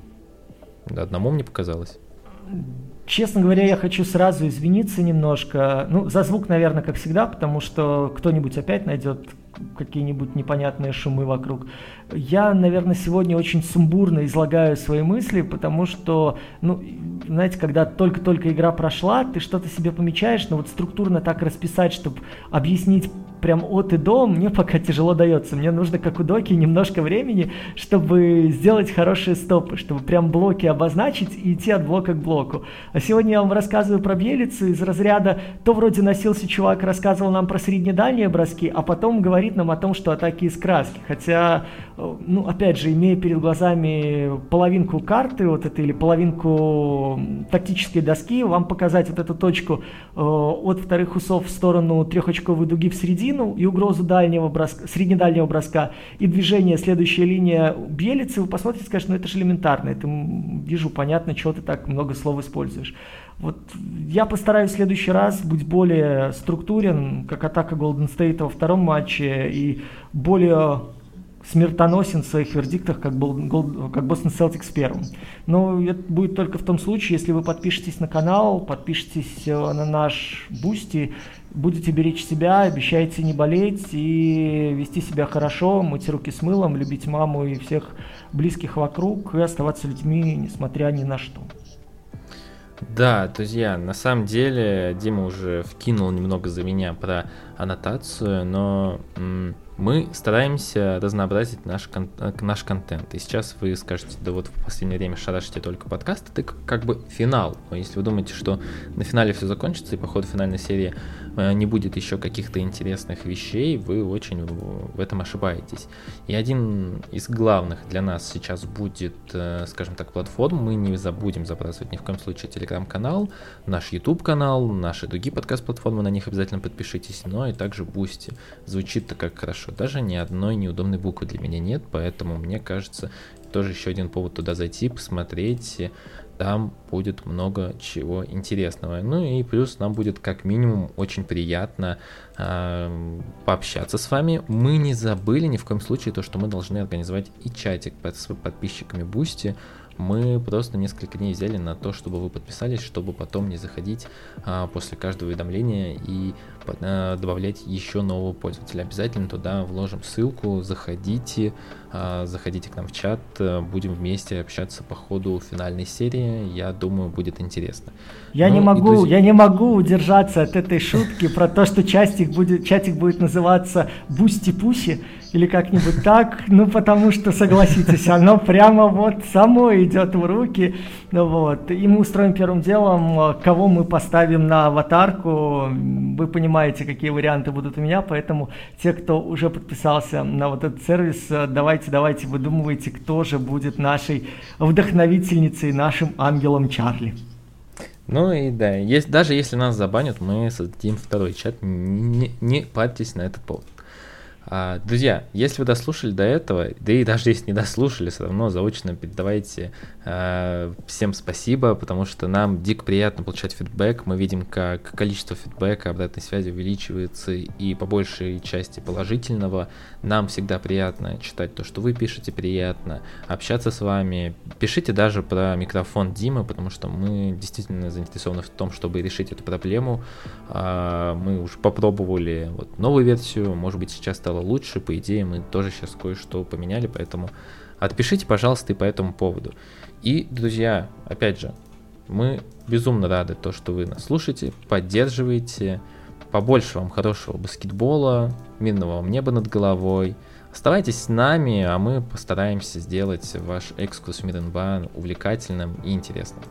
одному мне показалось. Честно говоря, я хочу сразу извиниться немножко. Ну, за звук, наверное, как всегда, потому что кто-нибудь опять найдет какие-нибудь непонятные шумы вокруг. Я, наверное, сегодня очень сумбурно излагаю свои мысли, потому что, ну, знаете, когда только-только игра прошла, ты что-то себе помечаешь, но вот структурно так расписать, чтобы объяснить прям от и до мне пока тяжело дается. Мне нужно, как у Доки, немножко времени, чтобы сделать хорошие стопы, чтобы прям блоки обозначить и идти от блока к блоку. А сегодня я вам рассказываю про Белицу из разряда, то вроде носился чувак, рассказывал нам про среднедальние броски, а потом говорит нам о том, что атаки из краски. Хотя, ну, опять же, имея перед глазами половинку карты вот этой или половинку тактической доски, вам показать вот эту точку э, от вторых усов в сторону трехочковой дуги в середину и угрозу дальнего броска, среднедальнего броска и движение, следующая линия Белицы, вы посмотрите, скажете, ну это же элементарно, это вижу, понятно, чего ты так много слов используешь. Вот я постараюсь в следующий раз быть более структурен, как атака Golden State во втором матче, и более смертоносен в своих вердиктах, как, был, как Бостон Селтикс в первом. Но это будет только в том случае, если вы подпишетесь на канал, подпишетесь э, на наш Бусти, будете беречь себя, обещаете не болеть и вести себя хорошо, мыть руки с мылом, любить маму и всех близких вокруг и оставаться людьми, несмотря ни на что. Да, друзья, на самом деле Дима уже вкинул немного за меня про аннотацию, но м- мы стараемся разнообразить наш, кон- наш контент. И сейчас вы скажете, да вот в последнее время шарашите только подкасты, это как бы финал. Но если вы думаете, что на финале все закончится и по ходу финальной серии э, не будет еще каких-то интересных вещей, вы очень в этом ошибаетесь. И один из главных для нас сейчас будет, э, скажем так, платформ. Мы не забудем забрасывать ни в коем случае телеграм-канал, наш YouTube канал, наши другие подкаст-платформы, на них обязательно подпишитесь, но и также Бусти. Звучит-то как хорошо. Даже ни одной неудобной буквы для меня нет, поэтому мне кажется, тоже еще один повод туда зайти, посмотреть. Там будет много чего интересного. Ну и плюс нам будет как минимум очень приятно э, пообщаться с вами. Мы не забыли ни в коем случае то, что мы должны организовать и чатик под, с подписчиками Бусти мы просто несколько дней взяли на то, чтобы вы подписались, чтобы потом не заходить а, после каждого уведомления и а, добавлять еще нового пользователя. Обязательно туда вложим ссылку, заходите, а, заходите к нам в чат, а, будем вместе общаться по ходу финальной серии. Я думаю, будет интересно. Я ну, не могу, друзья... я не могу удержаться от этой шутки про то, что чатик будет, чатик будет называться Бусти Пуси или как-нибудь так, ну потому что, согласитесь, оно прямо вот само идет в руки, ну вот. И мы устроим первым делом, кого мы поставим на аватарку, вы понимаете, какие варианты будут у меня, поэтому те, кто уже подписался на вот этот сервис, давайте, давайте выдумывайте, кто же будет нашей вдохновительницей, нашим ангелом Чарли. Ну и да, есть, даже если нас забанят, мы создадим второй чат, не, не парьтесь на этот повод. А, друзья, если вы дослушали до этого, да и даже если не дослушали, все равно заочно передавайте э, всем спасибо, потому что нам дико приятно получать фидбэк. Мы видим, как количество фидбэка, обратной связи увеличивается и по большей части положительного. Нам всегда приятно читать то, что вы пишете, приятно общаться с вами. Пишите даже про микрофон Димы, потому что мы действительно заинтересованы в том, чтобы решить эту проблему. Э, мы уже попробовали вот новую версию, может быть сейчас стало стало лучше, по идее мы тоже сейчас кое-что поменяли, поэтому отпишите, пожалуйста, и по этому поводу. И, друзья, опять же, мы безумно рады то, что вы нас слушаете, поддерживаете, побольше вам хорошего баскетбола, мирного вам неба над головой. Оставайтесь с нами, а мы постараемся сделать ваш экскурс в Миренбан увлекательным и интересным.